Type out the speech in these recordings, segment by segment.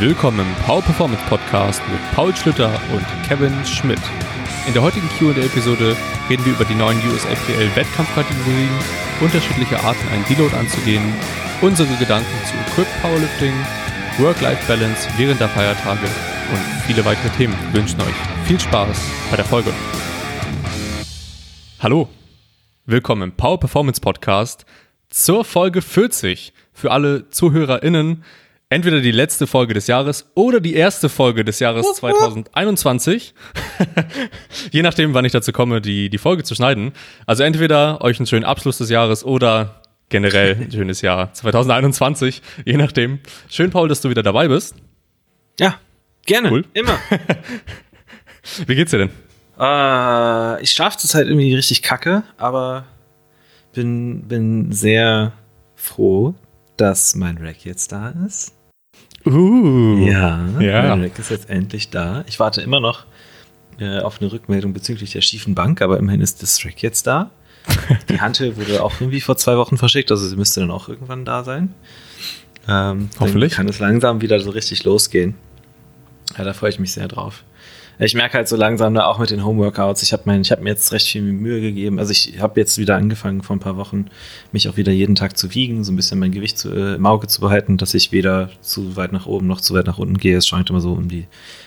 Willkommen im Power Performance Podcast mit Paul Schlüter und Kevin Schmidt. In der heutigen QA-Episode reden wir über die neuen USAPL Wettkampfkategorien, unterschiedliche Arten, einen Deload anzugehen, unsere Gedanken zu Equip Powerlifting, Work-Life-Balance während der Feiertage und viele weitere Themen. Wünschen euch viel Spaß bei der Folge. Hallo, willkommen im Power Performance Podcast zur Folge 40 für alle ZuhörerInnen entweder die letzte Folge des Jahres oder die erste Folge des Jahres 2021. Je nachdem, wann ich dazu komme, die, die Folge zu schneiden. Also entweder euch einen schönen Abschluss des Jahres oder generell ein schönes Jahr 2021. Je nachdem. Schön, Paul, dass du wieder dabei bist. Ja, gerne. Cool. Immer. Wie geht's dir denn? Äh, ich schlafe zurzeit irgendwie richtig kacke, aber bin, bin sehr froh, dass mein Rack jetzt da ist. Uh, ja, ja. Mac ist jetzt endlich da. Ich warte immer noch äh, auf eine Rückmeldung bezüglich der schiefen Bank, aber immerhin ist das Track jetzt da. Die Hantel wurde auch irgendwie vor zwei Wochen verschickt, also sie müsste dann auch irgendwann da sein. Ähm, Hoffentlich. kann es langsam wieder so richtig losgehen. Ja, da freue ich mich sehr drauf ich merke halt so langsam da auch mit den Homeworkouts, ich habe habe mir jetzt recht viel Mühe gegeben. Also ich habe jetzt wieder angefangen vor ein paar Wochen, mich auch wieder jeden Tag zu wiegen, so ein bisschen mein Gewicht zu, äh, im Auge zu behalten, dass ich weder zu weit nach oben noch zu weit nach unten gehe. Es scheint immer so um die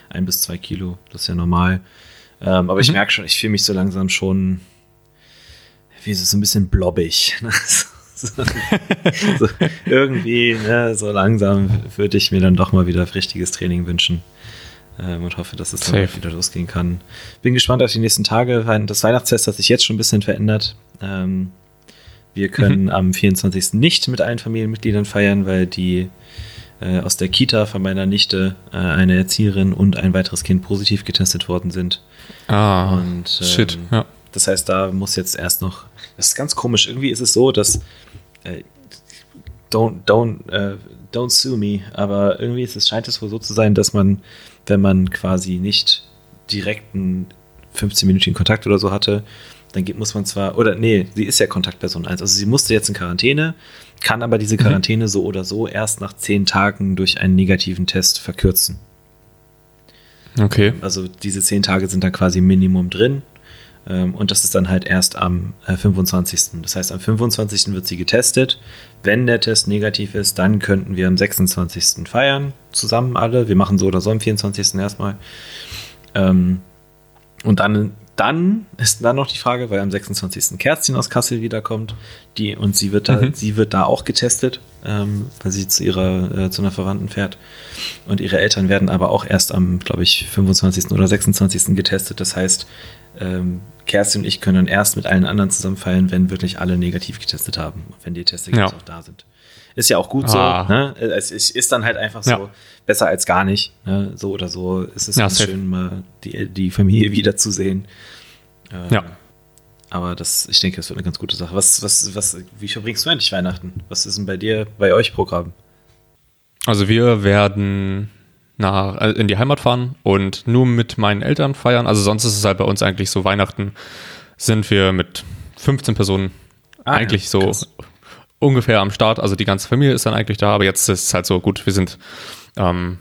ein bis zwei Kilo, das ist ja normal. Ähm, aber mhm. ich merke schon, ich fühle mich so langsam schon, wie ist es, so ein bisschen blobbig. so, so, irgendwie, ne, so langsam würde ich mir dann doch mal wieder richtiges Training wünschen ähm, und hoffe, dass es dann wieder losgehen kann. Bin gespannt auf die nächsten Tage. Das Weihnachtsfest hat sich jetzt schon ein bisschen verändert. Ähm, wir können mhm. am 24. nicht mit allen Familienmitgliedern feiern, weil die äh, aus der Kita von meiner Nichte äh, eine Erzieherin und ein weiteres Kind positiv getestet worden sind. Ah, und, ähm, shit, ja. Das heißt, da muss jetzt erst noch. Das ist ganz komisch. Irgendwie ist es so, dass. Äh, don't, don't, uh, don't sue me, aber irgendwie ist es, scheint es wohl so zu sein, dass man wenn man quasi nicht direkten 15-minütigen Kontakt oder so hatte, dann geht, muss man zwar, oder nee, sie ist ja Kontaktperson 1, also sie musste jetzt in Quarantäne, kann aber diese mhm. Quarantäne mhm. so oder so erst nach 10 Tagen durch einen negativen Test verkürzen. Okay. Also diese 10 Tage sind dann quasi Minimum drin und das ist dann halt erst am 25. Äh, das heißt, am 25. wird sie getestet. Wenn der Test negativ ist, dann könnten wir am 26. feiern, zusammen alle. Wir machen so oder so am 24. erstmal. Ähm, und dann, dann ist dann noch die Frage, weil am 26. Kerstin aus Kassel wiederkommt, die, und sie wird da, mhm. sie wird da auch getestet, ähm, weil sie zu ihrer, äh, zu einer Verwandten fährt. Und ihre Eltern werden aber auch erst am, glaube ich, 25. oder 26. getestet. Das heißt, ähm, Kerstin und ich können dann erst mit allen anderen zusammen feiern, wenn wirklich alle negativ getestet haben, wenn die Testergebnisse ja. auch da sind. Ist ja auch gut ah. so. Ne? Es ist dann halt einfach so ja. besser als gar nicht. Ne? So oder so ist es ja, schön, mal die, die Familie wiederzusehen. Ähm, ja. Aber das, ich denke, das wird eine ganz gute Sache. Was, was, was, wie verbringst du eigentlich Weihnachten? Was ist denn bei dir, bei euch Programm? Also wir werden nach, äh, in die Heimat fahren und nur mit meinen Eltern feiern. Also sonst ist es halt bei uns eigentlich so, Weihnachten sind wir mit 15 Personen ah, eigentlich ja, so krass. ungefähr am Start. Also die ganze Familie ist dann eigentlich da, aber jetzt ist es halt so gut, wir sind ähm,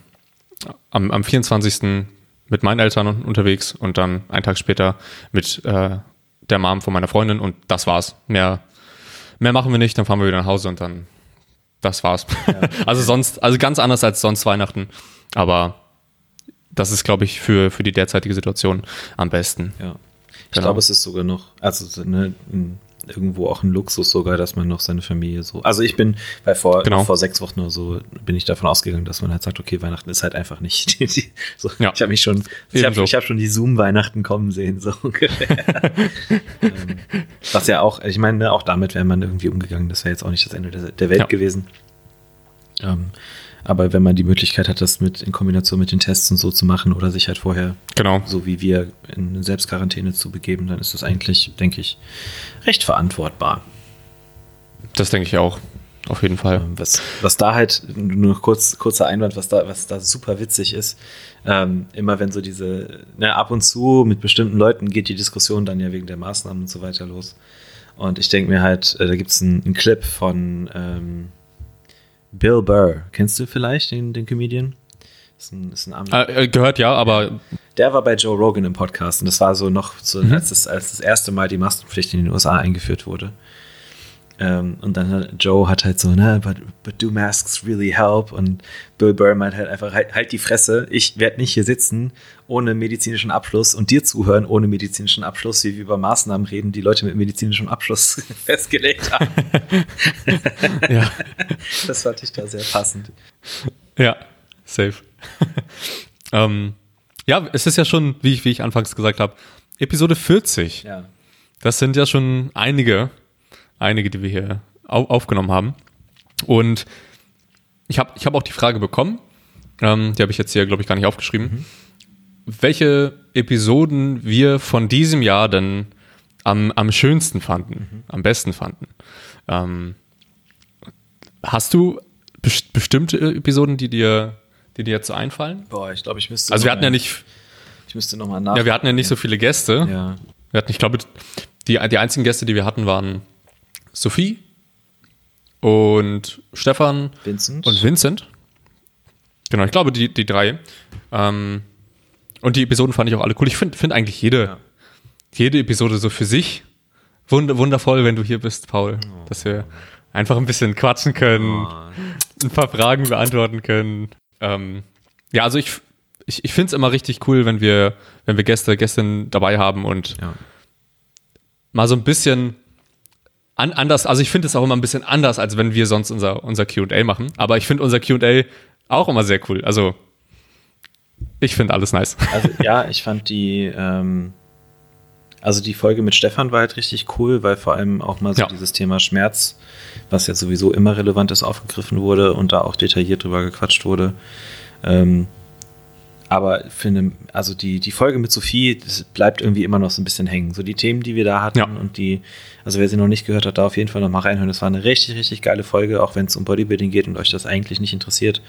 am, am 24. mit meinen Eltern unterwegs und dann einen Tag später mit äh, der Mom von meiner Freundin und das war's. Mehr, mehr machen wir nicht, dann fahren wir wieder nach Hause und dann das war's. Ja. also sonst, also ganz anders als sonst Weihnachten. Aber das ist, glaube ich, für, für die derzeitige Situation am besten. Ja. Ich genau. glaube, es ist sogar noch, also ne, irgendwo auch ein Luxus sogar, dass man noch seine Familie so. Also ich bin, weil vor, genau. vor sechs Wochen oder so bin ich davon ausgegangen, dass man halt sagt, okay, Weihnachten ist halt einfach nicht. So, ja. Ich habe mich schon, ich habe hab schon die Zoom-Weihnachten kommen sehen, so ungefähr. ähm, was ja auch, ich meine, ne, auch damit wäre man irgendwie umgegangen, das wäre jetzt auch nicht das Ende der, der Welt ja. gewesen. Ähm, aber wenn man die Möglichkeit hat, das mit in Kombination mit den Tests und so zu machen oder sich halt vorher, genau. so wie wir, in Selbstquarantäne zu begeben, dann ist das eigentlich, denke ich, recht verantwortbar. Das denke ich auch. Auf jeden Fall. Ähm, was, was da halt, nur noch kurz, kurzer Einwand, was da, was da super witzig ist, ähm, immer wenn so diese, ne, ab und zu mit bestimmten Leuten geht die Diskussion dann ja wegen der Maßnahmen und so weiter los. Und ich denke mir halt, äh, da gibt es einen, einen, Clip von, ähm, Bill Burr, kennst du vielleicht den, den Comedian? Ist ein, ist ein äh, gehört ja, aber. Der war bei Joe Rogan im Podcast und das war so noch so, mhm. als, das, als das erste Mal die Maskenpflicht in den USA eingeführt wurde. Ähm, und dann Joe hat halt so, ne, but, but do masks really help? Und Bill Burr meint halt einfach, halt, halt die Fresse, ich werde nicht hier sitzen ohne medizinischen Abschluss und dir zuhören ohne medizinischen Abschluss, wie wir über Maßnahmen reden, die Leute mit medizinischem Abschluss festgelegt haben. ja. Das fand ich da sehr passend. Ja, safe. ähm, ja, es ist ja schon, wie ich, wie ich anfangs gesagt habe, Episode 40. Ja. Das sind ja schon einige einige, die wir hier au aufgenommen haben. Und ich habe ich hab auch die Frage bekommen, ähm, die habe ich jetzt hier, glaube ich, gar nicht aufgeschrieben, mhm. welche Episoden wir von diesem Jahr denn am, am schönsten fanden, mhm. am besten fanden. Ähm, hast du best bestimmte Episoden, die dir, die dir jetzt so einfallen? Boah, ich glaube, ich müsste. Also wir hatten ja nicht. Ich müsste nochmal nach. Ja, wir hatten ja nicht so viele Gäste. Ja. Wir hatten, ich glaube, die, die einzigen Gäste, die wir hatten, waren Sophie und Stefan Vincent. und Vincent. Genau, ich glaube, die, die drei. Ähm, und die Episoden fand ich auch alle cool. Ich finde find eigentlich jede, ja. jede Episode so für sich wund wundervoll, wenn du hier bist, Paul. Oh. Dass wir einfach ein bisschen quatschen können, oh. ein paar Fragen beantworten können. Ähm, ja, also ich, ich, ich finde es immer richtig cool, wenn wir, wenn wir Gäste, Gästinnen dabei haben und ja. mal so ein bisschen an, anders, also ich finde es auch immer ein bisschen anders, als wenn wir sonst unser, unser QA machen. Aber ich finde unser QA auch immer sehr cool. Also ich finde alles nice. Also ja, ich fand die, ähm, also die Folge mit Stefan war halt richtig cool, weil vor allem auch mal so ja. dieses Thema Schmerz, was ja sowieso immer relevant ist, aufgegriffen wurde und da auch detailliert drüber gequatscht wurde. Ähm, aber finde, also die, die Folge mit Sophie, das bleibt irgendwie immer noch so ein bisschen hängen. So die Themen, die wir da hatten ja. und die, also wer sie noch nicht gehört hat, da auf jeden Fall noch mal reinhören. Das war eine richtig, richtig geile Folge, auch wenn es um Bodybuilding geht und euch das eigentlich nicht interessiert.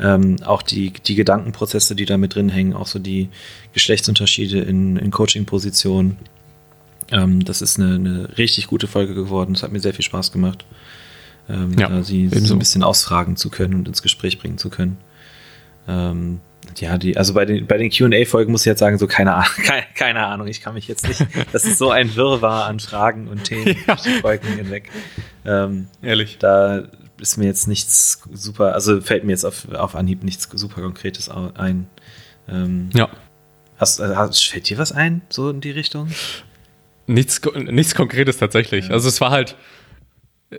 Ähm, auch die, die Gedankenprozesse, die da mit drin hängen, auch so die Geschlechtsunterschiede in, in Coaching-Positionen. Ähm, das ist eine, eine richtig gute Folge geworden. Es hat mir sehr viel Spaß gemacht, ähm, ja, da sie so ein bisschen ausfragen zu können und ins Gespräch bringen zu können. Ähm, ja, die, also bei den, bei den QA-Folgen muss ich jetzt sagen, so keine Ahnung, keine, keine, Ahnung, ich kann mich jetzt nicht, das ist so ein Wirrwarr an Fragen und Themen ja. durch die Folgen hinweg. Ähm, Ehrlich. Da ist mir jetzt nichts super, also fällt mir jetzt auf, auf Anhieb nichts super Konkretes ein. Ähm, ja. Hast, äh, hast, fällt dir was ein, so in die Richtung? Nichts, nichts Konkretes tatsächlich. Ja. Also es war halt,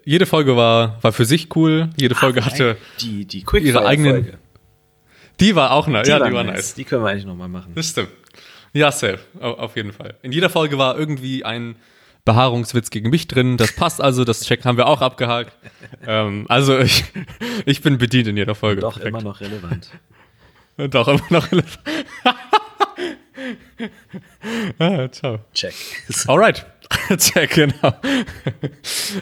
jede Folge war, war für sich cool, jede Ach, Folge hatte die, die ihre eigenen. Folge die war auch nice. Die ja, war die war nice. nice. Die können wir eigentlich nochmal machen. Das stimmt. Ja, safe. Auf jeden Fall. In jeder Folge war irgendwie ein Behaarungswitz gegen mich drin. Das passt also. Das Check haben wir auch abgehakt. ähm, also ich, ich bin bedient in jeder Folge. Doch Perfekt. immer noch relevant. Doch immer noch relevant. ah, ciao. Check. Alright. Check, genau.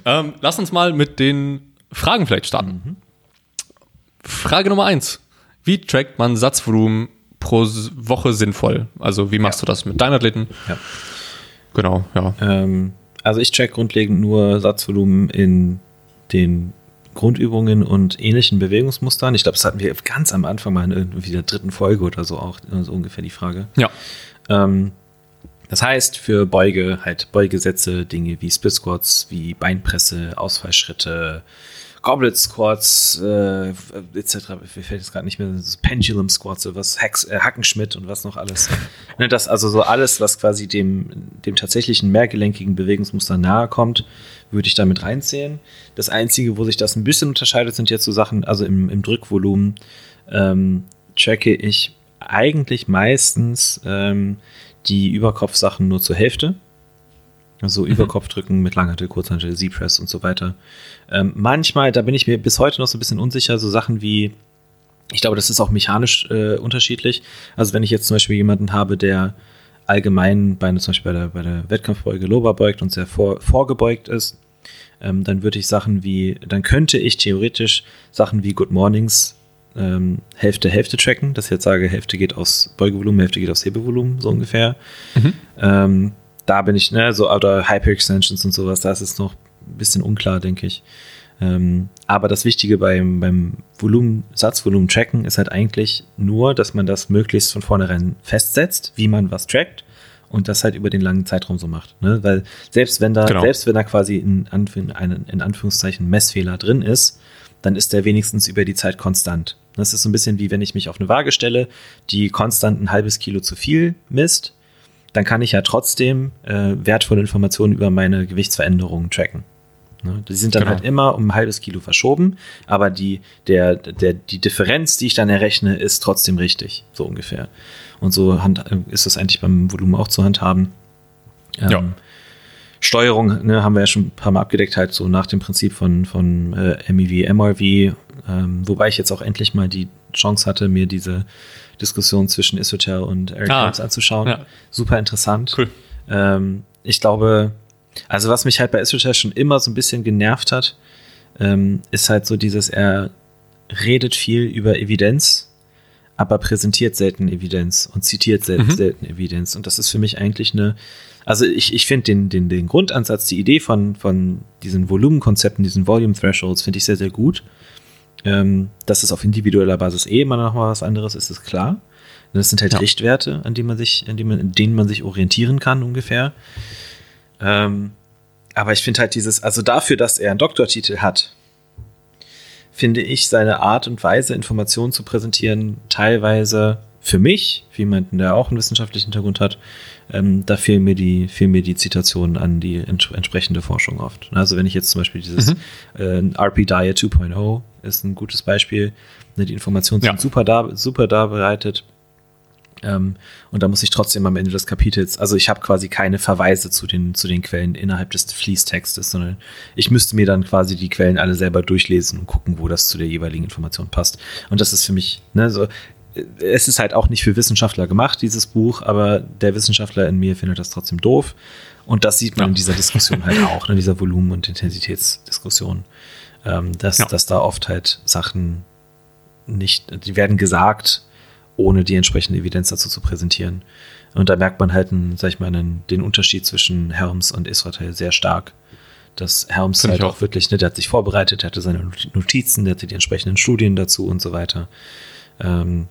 ähm, lass uns mal mit den Fragen vielleicht starten. Mhm. Frage Nummer eins. Wie trackt man Satzvolumen pro Woche sinnvoll? Also wie machst ja. du das mit deinen Athleten? Ja. Genau, ja. Ähm, also ich track grundlegend nur Satzvolumen in den Grundübungen und ähnlichen Bewegungsmustern. Ich glaube, das hatten wir ganz am Anfang mal in irgendwie der dritten Folge oder so auch so ungefähr die Frage. Ja. Ähm, das heißt, für Beuge halt Beugesätze, Dinge wie Split Squats, wie Beinpresse, Ausfallschritte, Goblet Squats, äh, etc. Mir fällt jetzt gerade nicht mehr, Pendulum Squats, was Hacks, äh, Hackenschmidt und was noch alles. ne, das also so alles, was quasi dem, dem tatsächlichen mehrgelenkigen Bewegungsmuster nahe kommt, würde ich damit reinzählen. Das Einzige, wo sich das ein bisschen unterscheidet, sind jetzt so Sachen, also im, im Drückvolumen ähm, tracke ich eigentlich meistens ähm, die Überkopfsachen nur zur Hälfte. Also mhm. Überkopfdrücken mit Langhantel, Kurzhantel, Z-Press und so weiter. Ähm, manchmal, da bin ich mir bis heute noch so ein bisschen unsicher, so Sachen wie, ich glaube, das ist auch mechanisch äh, unterschiedlich. Also wenn ich jetzt zum Beispiel jemanden habe, der allgemein bei, zum Beispiel bei der, bei der Wettkampfbeuge Lober beugt und sehr vor, vorgebeugt ist, ähm, dann würde ich Sachen wie, dann könnte ich theoretisch Sachen wie Good Mornings ähm, Hälfte, Hälfte tracken, dass ich jetzt sage, Hälfte geht aus Beugevolumen, Hälfte geht aus Hebevolumen, so ungefähr. Mhm. Ähm, da bin ich, ne, so, oder Hyper-Extensions und sowas, da ist es noch ein bisschen unklar, denke ich. Ähm, aber das Wichtige beim, beim Volumen, Satzvolumen tracken ist halt eigentlich nur, dass man das möglichst von vornherein festsetzt, wie man was trackt und das halt über den langen Zeitraum so macht. Ne? Weil selbst wenn da, genau. selbst wenn da quasi in, Anf in Anführungszeichen Messfehler drin ist, dann ist der wenigstens über die Zeit konstant. Das ist so ein bisschen wie wenn ich mich auf eine Waage stelle, die konstant ein halbes Kilo zu viel misst, dann kann ich ja trotzdem äh, wertvolle Informationen über meine Gewichtsveränderungen tracken. Ne? Die sind dann genau. halt immer um ein halbes Kilo verschoben, aber die, der, der, die Differenz, die ich dann errechne, ist trotzdem richtig, so ungefähr. Und so hand, ist das eigentlich beim Volumen auch zu handhaben. Ähm, ja. Steuerung ne, haben wir ja schon ein paar Mal abgedeckt, halt so nach dem Prinzip von, von äh, MEV, MRV, ähm, wobei ich jetzt auch endlich mal die Chance hatte, mir diese Diskussion zwischen Isotel und Eric ah, anzuschauen. Ja. Super interessant. Cool. Ähm, ich glaube, also was mich halt bei Isotel schon immer so ein bisschen genervt hat, ähm, ist halt so dieses, er redet viel über Evidenz, aber präsentiert selten Evidenz und zitiert selten, mhm. selten Evidenz. Und das ist für mich eigentlich eine, also ich, ich finde den, den, den Grundansatz, die Idee von, von diesen Volumenkonzepten, diesen Volume Thresholds, finde ich sehr, sehr gut. Ähm, dass es auf individueller Basis eh immer noch mal was anderes ist, ist klar. Das sind halt ja. Richtwerte, an denen man sich, an denen man, an denen man sich orientieren kann, ungefähr. Ähm, aber ich finde halt dieses, also dafür, dass er einen Doktortitel hat, finde ich seine Art und Weise, Informationen zu präsentieren, teilweise für mich, für jemanden, der auch einen wissenschaftlichen Hintergrund hat, ähm, da fehlen mir die, fehlen mir die Zitationen an die ents entsprechende Forschung oft. Also wenn ich jetzt zum Beispiel dieses mhm. äh, RP Diet 2.0 ist ein gutes Beispiel, ne, die Informationen sind ja. super da, super da bereitet ähm, und da muss ich trotzdem am Ende des Kapitels, also ich habe quasi keine Verweise zu den, zu den Quellen innerhalb des Fließtextes, sondern ich müsste mir dann quasi die Quellen alle selber durchlesen und gucken, wo das zu der jeweiligen Information passt. Und das ist für mich, ne, so, es ist halt auch nicht für Wissenschaftler gemacht, dieses Buch, aber der Wissenschaftler in mir findet das trotzdem doof. Und das sieht man ja. in dieser Diskussion halt auch, in ne, dieser Volumen- und Intensitätsdiskussion, ähm, dass, ja. dass da oft halt Sachen nicht, die werden gesagt, ohne die entsprechende Evidenz dazu zu präsentieren. Und da merkt man halt, einen, sag ich mal, einen, den Unterschied zwischen Helms und Israel sehr stark. Dass Helms Find halt auch. auch wirklich, ne, der hat sich vorbereitet, der hatte seine Notizen, der hatte die entsprechenden Studien dazu und so weiter. Ähm,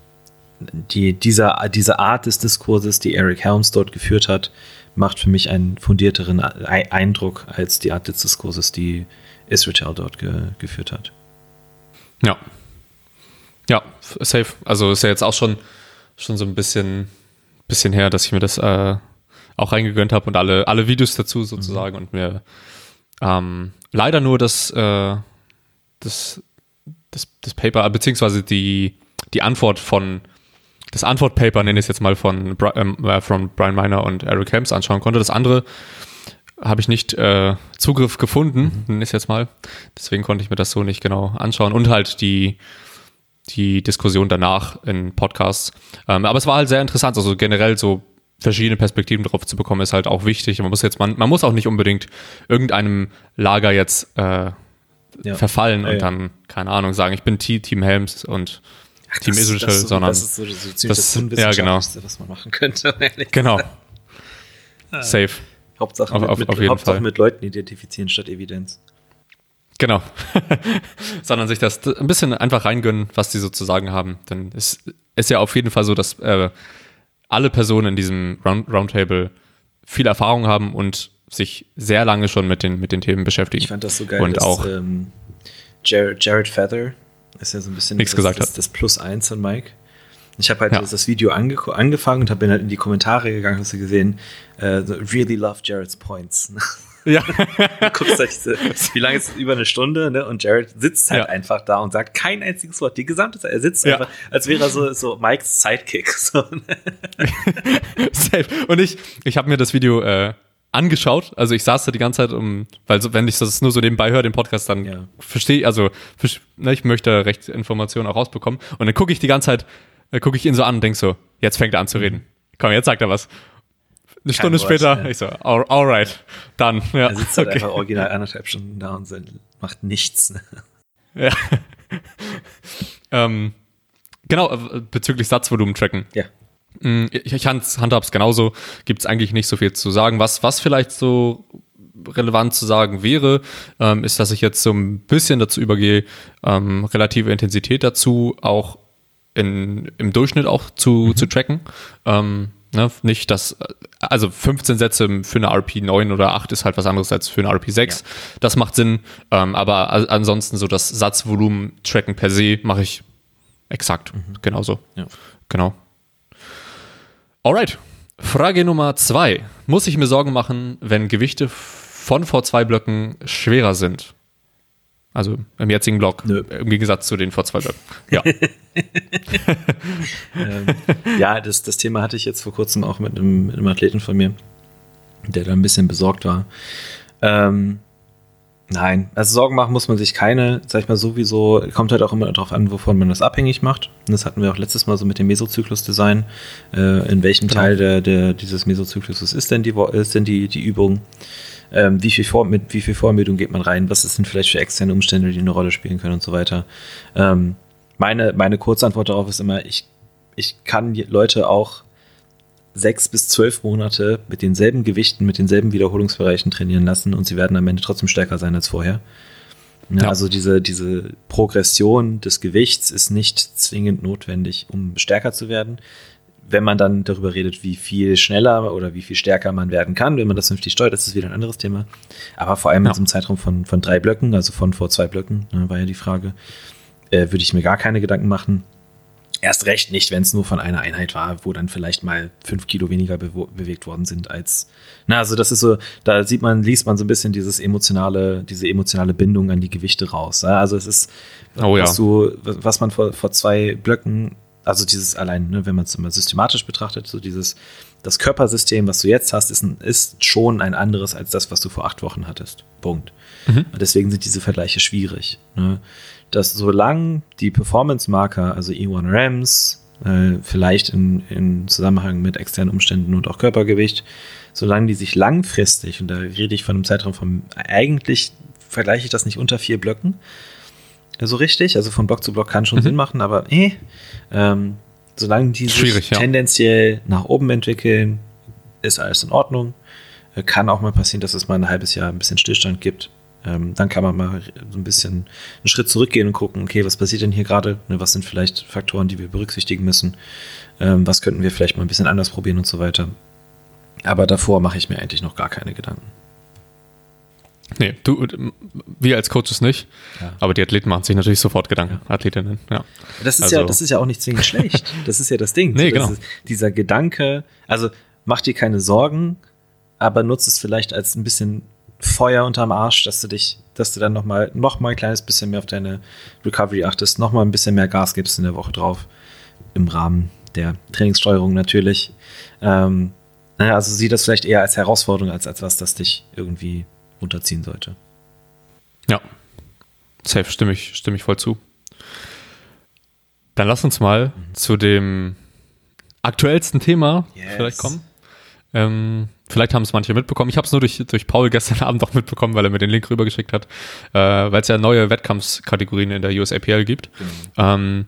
die, dieser, diese Art des Diskurses, die Eric Helms dort geführt hat, macht für mich einen fundierteren Eindruck als die Art des Diskurses, die Israel dort ge geführt hat. Ja, ja, safe. Also ist ja jetzt auch schon, schon so ein bisschen, bisschen her, dass ich mir das äh, auch reingegönnt habe und alle, alle Videos dazu sozusagen mhm. und mir ähm, leider nur das, äh, das, das, das Paper, beziehungsweise die, die Antwort von, das Antwortpaper, nenne ich es jetzt mal, von, ähm, äh, von Brian Miner und Eric Helms anschauen konnte. Das andere habe ich nicht äh, Zugriff gefunden, mhm. nenne ich es jetzt mal. Deswegen konnte ich mir das so nicht genau anschauen. Und halt die, die Diskussion danach in Podcasts. Ähm, aber es war halt sehr interessant, also generell so verschiedene Perspektiven drauf zu bekommen, ist halt auch wichtig. Man muss jetzt, man, man muss auch nicht unbedingt irgendeinem Lager jetzt äh, ja. verfallen ja, und dann, keine Ahnung, sagen, ich bin Team Helms und Ach, Team Israel, so, sondern das ist so, so das, das ja, genau. was man machen könnte. genau. Safe. Hauptsache, auf, mit, auf, auf Hauptsache mit Leuten identifizieren statt Evidenz. Genau. Sondern sich das ein bisschen einfach reingönnen, was die so zu sagen haben. Denn es ist ja auf jeden Fall so, dass äh, alle Personen in diesem Round Roundtable viel Erfahrung haben und sich sehr lange schon mit den, mit den Themen beschäftigen. Ich fand das so geil, und dass, auch ähm, Jared, Jared Feather ist ja so ein bisschen nichts gesagt das, das, das Plus eins von Mike. Ich habe halt ja. das Video ange angefangen und habe dann halt in die Kommentare gegangen, hast du gesehen, uh, really love Jared's points. Ja. du guckst euch, wie lange ist es? Über eine Stunde, ne? Und Jared sitzt halt ja. einfach da und sagt kein einziges Wort. Die gesamte Zeit. Er sitzt ja. einfach, als wäre er so, so Mikes Sidekick. So. Safe. Und ich, ich habe mir das Video äh, angeschaut. Also ich saß da die ganze Zeit, um, weil so, wenn ich das nur so nebenbei höre, den Podcast, dann ja. verstehe ich, also ne, ich möchte recht Informationen auch rausbekommen. Und dann gucke ich die ganze Zeit, äh, gucke ich ihn so an und denk so, jetzt fängt er an zu reden. Komm, jetzt sagt er was. Eine Stunde Wort, später, ja. ich so, all, alright, dann. Ja. Er sitzt halt okay. einfach original anderthalb Stunden da und macht nichts. Ja. ähm, genau, äh, bezüglich Satzvolumen tracken. Ja. Mm, ich, ich handhab's genauso, gibt es eigentlich nicht so viel zu sagen. Was, was vielleicht so relevant zu sagen wäre, ähm, ist, dass ich jetzt so ein bisschen dazu übergehe, ähm, relative Intensität dazu auch in, im Durchschnitt auch zu, mhm. zu tracken. Ähm, ne? Nicht, dass, also 15 Sätze für eine RP 9 oder 8 ist halt was anderes als für eine RP 6. Ja. Das macht Sinn. Ähm, aber ansonsten so das Satzvolumen tracken per se mache ich exakt mhm. genauso. Ja. Genau. Alright. Frage Nummer zwei. Muss ich mir Sorgen machen, wenn Gewichte von V2-Blöcken schwerer sind? Also im jetzigen Block, Nö. im Gegensatz zu den V2-Blöcken. Ja. ähm, ja, das, das Thema hatte ich jetzt vor kurzem auch mit einem, mit einem Athleten von mir, der da ein bisschen besorgt war. Ähm, Nein, also Sorgen machen muss man sich keine, sag ich mal, sowieso, kommt halt auch immer darauf an, wovon man das abhängig macht. Und das hatten wir auch letztes Mal so mit dem Mesozyklus-Design. Äh, in welchem genau. Teil der, der, dieses Mesozykluses ist denn die, ist denn die, die Übung? Ähm, wie, viel Vor mit wie viel Vormüdung geht man rein? Was denn vielleicht für externe Umstände, die eine Rolle spielen können und so weiter? Ähm, meine, meine Kurzantwort darauf ist immer, ich, ich kann Leute auch sechs bis zwölf Monate mit denselben Gewichten, mit denselben Wiederholungsbereichen trainieren lassen und sie werden am Ende trotzdem stärker sein als vorher. Ja, Also diese, diese Progression des Gewichts ist nicht zwingend notwendig, um stärker zu werden. Wenn man dann darüber redet, wie viel schneller oder wie viel stärker man werden kann, wenn man das vernünftig steuert, das ist wieder ein anderes Thema. Aber vor allem ja. in diesem Zeitraum von, von drei Blöcken, also von vor zwei Blöcken, ne, war ja die Frage, äh, würde ich mir gar keine Gedanken machen. Erst recht nicht, wenn es nur von einer Einheit war, wo dann vielleicht mal fünf Kilo weniger be bewegt worden sind als. Na, also das ist so, da sieht man, liest man so ein bisschen dieses emotionale, diese emotionale Bindung an die Gewichte raus. Ja? Also es ist, oh, was ja. du, was man vor, vor zwei Blöcken, also dieses allein, ne, wenn man es mal systematisch betrachtet, so dieses, das Körpersystem, was du jetzt hast, ist, ein, ist schon ein anderes als das, was du vor acht Wochen hattest. Punkt. Mhm. Deswegen sind diese Vergleiche schwierig. Ne? dass solange die Performance-Marker, also E1 RAMs, äh, vielleicht in, in Zusammenhang mit externen Umständen und auch Körpergewicht, solange die sich langfristig, und da rede ich von einem Zeitraum von, eigentlich vergleiche ich das nicht unter vier Blöcken, so richtig, also von Block zu Block kann schon mhm. Sinn machen, aber eh, ähm, solange die sich ja. tendenziell nach oben entwickeln, ist alles in Ordnung. Äh, kann auch mal passieren, dass es mal ein halbes Jahr ein bisschen Stillstand gibt. Ähm, dann kann man mal so ein bisschen einen Schritt zurückgehen und gucken, okay, was passiert denn hier gerade? Ne, was sind vielleicht Faktoren, die wir berücksichtigen müssen? Ähm, was könnten wir vielleicht mal ein bisschen anders probieren und so weiter? Aber davor mache ich mir eigentlich noch gar keine Gedanken. Nee, du, wir als Coaches nicht, ja. aber die Athleten machen sich natürlich sofort Gedanken, ja. Athletinnen, ja. Das ist also. ja, das ist ja auch nicht zwingend schlecht. Das ist ja das Ding. Nee, so, genau. dieser Gedanke, also mach dir keine Sorgen, aber nutze es vielleicht als ein bisschen Feuer unterm Arsch, dass du dich, dass du dann noch mal, noch mal ein kleines bisschen mehr auf deine Recovery achtest, noch mal ein bisschen mehr Gas gibst in der Woche drauf, im Rahmen der Trainingssteuerung natürlich. Ähm, naja, also sieh das vielleicht eher als Herausforderung, als als was, das dich irgendwie runterziehen sollte. Ja, safe, stimme ich, stimme ich voll zu. Dann lass uns mal mhm. zu dem aktuellsten Thema yes. vielleicht kommen. Ähm, vielleicht haben es manche mitbekommen. Ich habe es nur durch, durch Paul gestern Abend auch mitbekommen, weil er mir den Link rübergeschickt hat, äh, weil es ja neue Wettkampfskategorien in der USAPL gibt. Mhm. Ähm,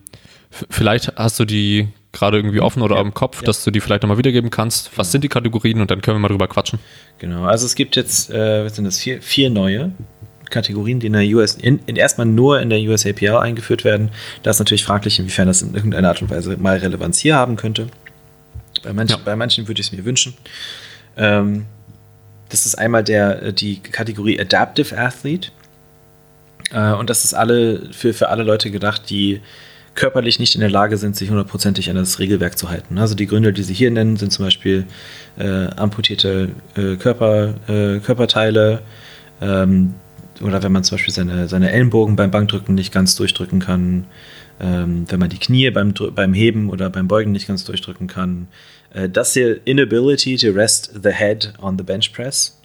vielleicht hast du die gerade irgendwie offen oder ja. im Kopf, ja. dass du die vielleicht nochmal wiedergeben kannst. Was genau. sind die Kategorien und dann können wir mal drüber quatschen. Genau, also es gibt jetzt, äh, was sind das, vier, vier neue Kategorien, die in der US, in, in erstmal nur in der USAPL eingeführt werden. Da ist natürlich fraglich, inwiefern das in irgendeiner Art und Weise mal Relevanz hier haben könnte. Bei manchen, ja. bei manchen würde ich es mir wünschen. Ähm, das ist einmal der, äh, die Kategorie Adaptive Athlete. Äh, und das ist alle für, für alle Leute gedacht, die körperlich nicht in der Lage sind, sich hundertprozentig an das Regelwerk zu halten. Also die Gründe, die sie hier nennen, sind zum Beispiel äh, amputierte äh, Körper, äh, Körperteile ähm, oder wenn man zum Beispiel seine, seine Ellenbogen beim Bankdrücken nicht ganz durchdrücken kann, ähm, wenn man die Knie beim, beim Heben oder beim Beugen nicht ganz durchdrücken kann. Äh, das hier, Inability to rest the head on the bench press.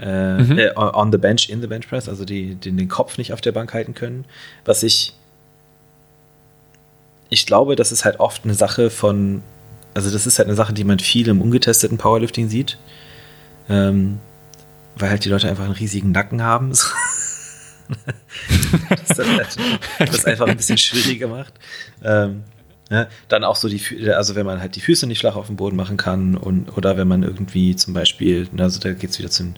Äh, mhm. äh, on the bench, in the bench press, also die, die den Kopf nicht auf der Bank halten können. Was ich, ich glaube, das ist halt oft eine Sache von, also das ist halt eine Sache, die man viel im ungetesteten Powerlifting sieht. Ähm, weil halt die Leute einfach einen riesigen Nacken haben. das hat halt das einfach ein bisschen schwieriger gemacht. Ähm, Ja, dann auch so die, also wenn man halt die Füße nicht flach auf dem Boden machen kann und oder wenn man irgendwie zum Beispiel, also da geht es wieder zum,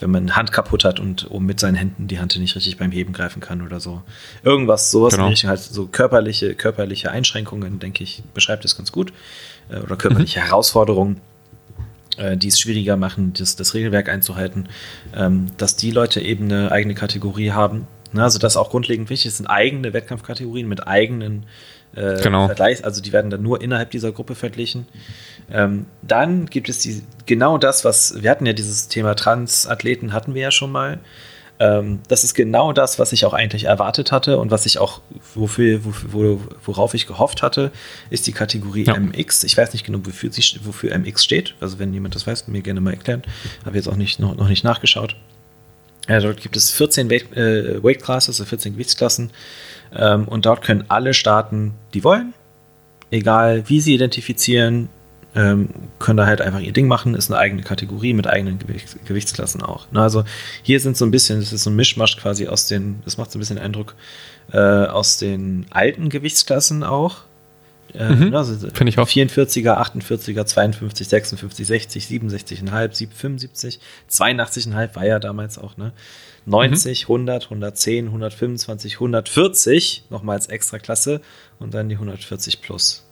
wenn man eine Hand kaputt hat und um mit seinen Händen die Hand nicht richtig beim Heben greifen kann oder so. Irgendwas, sowas genau. halt so körperliche, körperliche Einschränkungen, denke ich, beschreibt es ganz gut. Äh, oder körperliche mhm. Herausforderungen, äh, die es schwieriger machen, das, das Regelwerk einzuhalten, ähm, dass die Leute eben eine eigene Kategorie haben. Ne, also das ist auch grundlegend wichtig, es sind eigene Wettkampfkategorien mit eigenen äh, genau. Vergleichs, also die werden dann nur innerhalb dieser Gruppe verglichen. Ähm, dann gibt es die, genau das, was wir hatten ja dieses Thema Transathleten hatten wir ja schon mal. Ähm, das ist genau das, was ich auch eigentlich erwartet hatte und was ich auch, wofür, wofür worauf ich gehofft hatte, ist die Kategorie ja. MX. Ich weiß nicht genau, wofür, sie, wofür MX steht. Also wenn jemand das weiß, mir gerne mal erklären. Habe jetzt auch nicht, noch, noch nicht nachgeschaut. Ja, dort gibt es 14 Weight, äh, Weight Classes, also 14 Gewichtsklassen. Ähm, und dort können alle starten, die wollen. Egal wie sie identifizieren, ähm, können da halt einfach ihr Ding machen. Ist eine eigene Kategorie mit eigenen Gewichts Gewichtsklassen auch. Ne, also hier sind so ein bisschen, das ist so ein Mischmasch quasi aus den, das macht so ein bisschen Eindruck, äh, aus den alten Gewichtsklassen auch. Äh, mhm, also Finde ich auch. 44er, 48er, 52, 56, 60, 67,5, 75, 82,5 war ja damals auch, ne? 90, mhm. 100, 110, 125, 140 nochmal als Extraklasse und dann die 140 plus.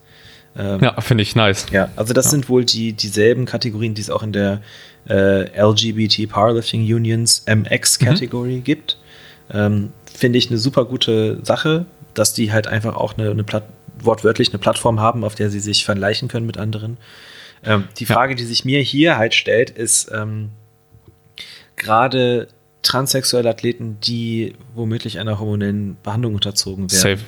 Ähm, ja, finde ich nice. Ja, also das ja. sind wohl die dieselben Kategorien, die es auch in der äh, LGBT Powerlifting Unions MX Category mhm. gibt. Ähm, finde ich eine super gute Sache, dass die halt einfach auch eine, eine Platt wortwörtlich eine Plattform haben, auf der sie sich vergleichen können mit anderen. Ähm, die Frage, ja. die sich mir hier halt stellt, ist ähm, gerade transsexuelle Athleten, die womöglich einer hormonellen Behandlung unterzogen werden, Safe.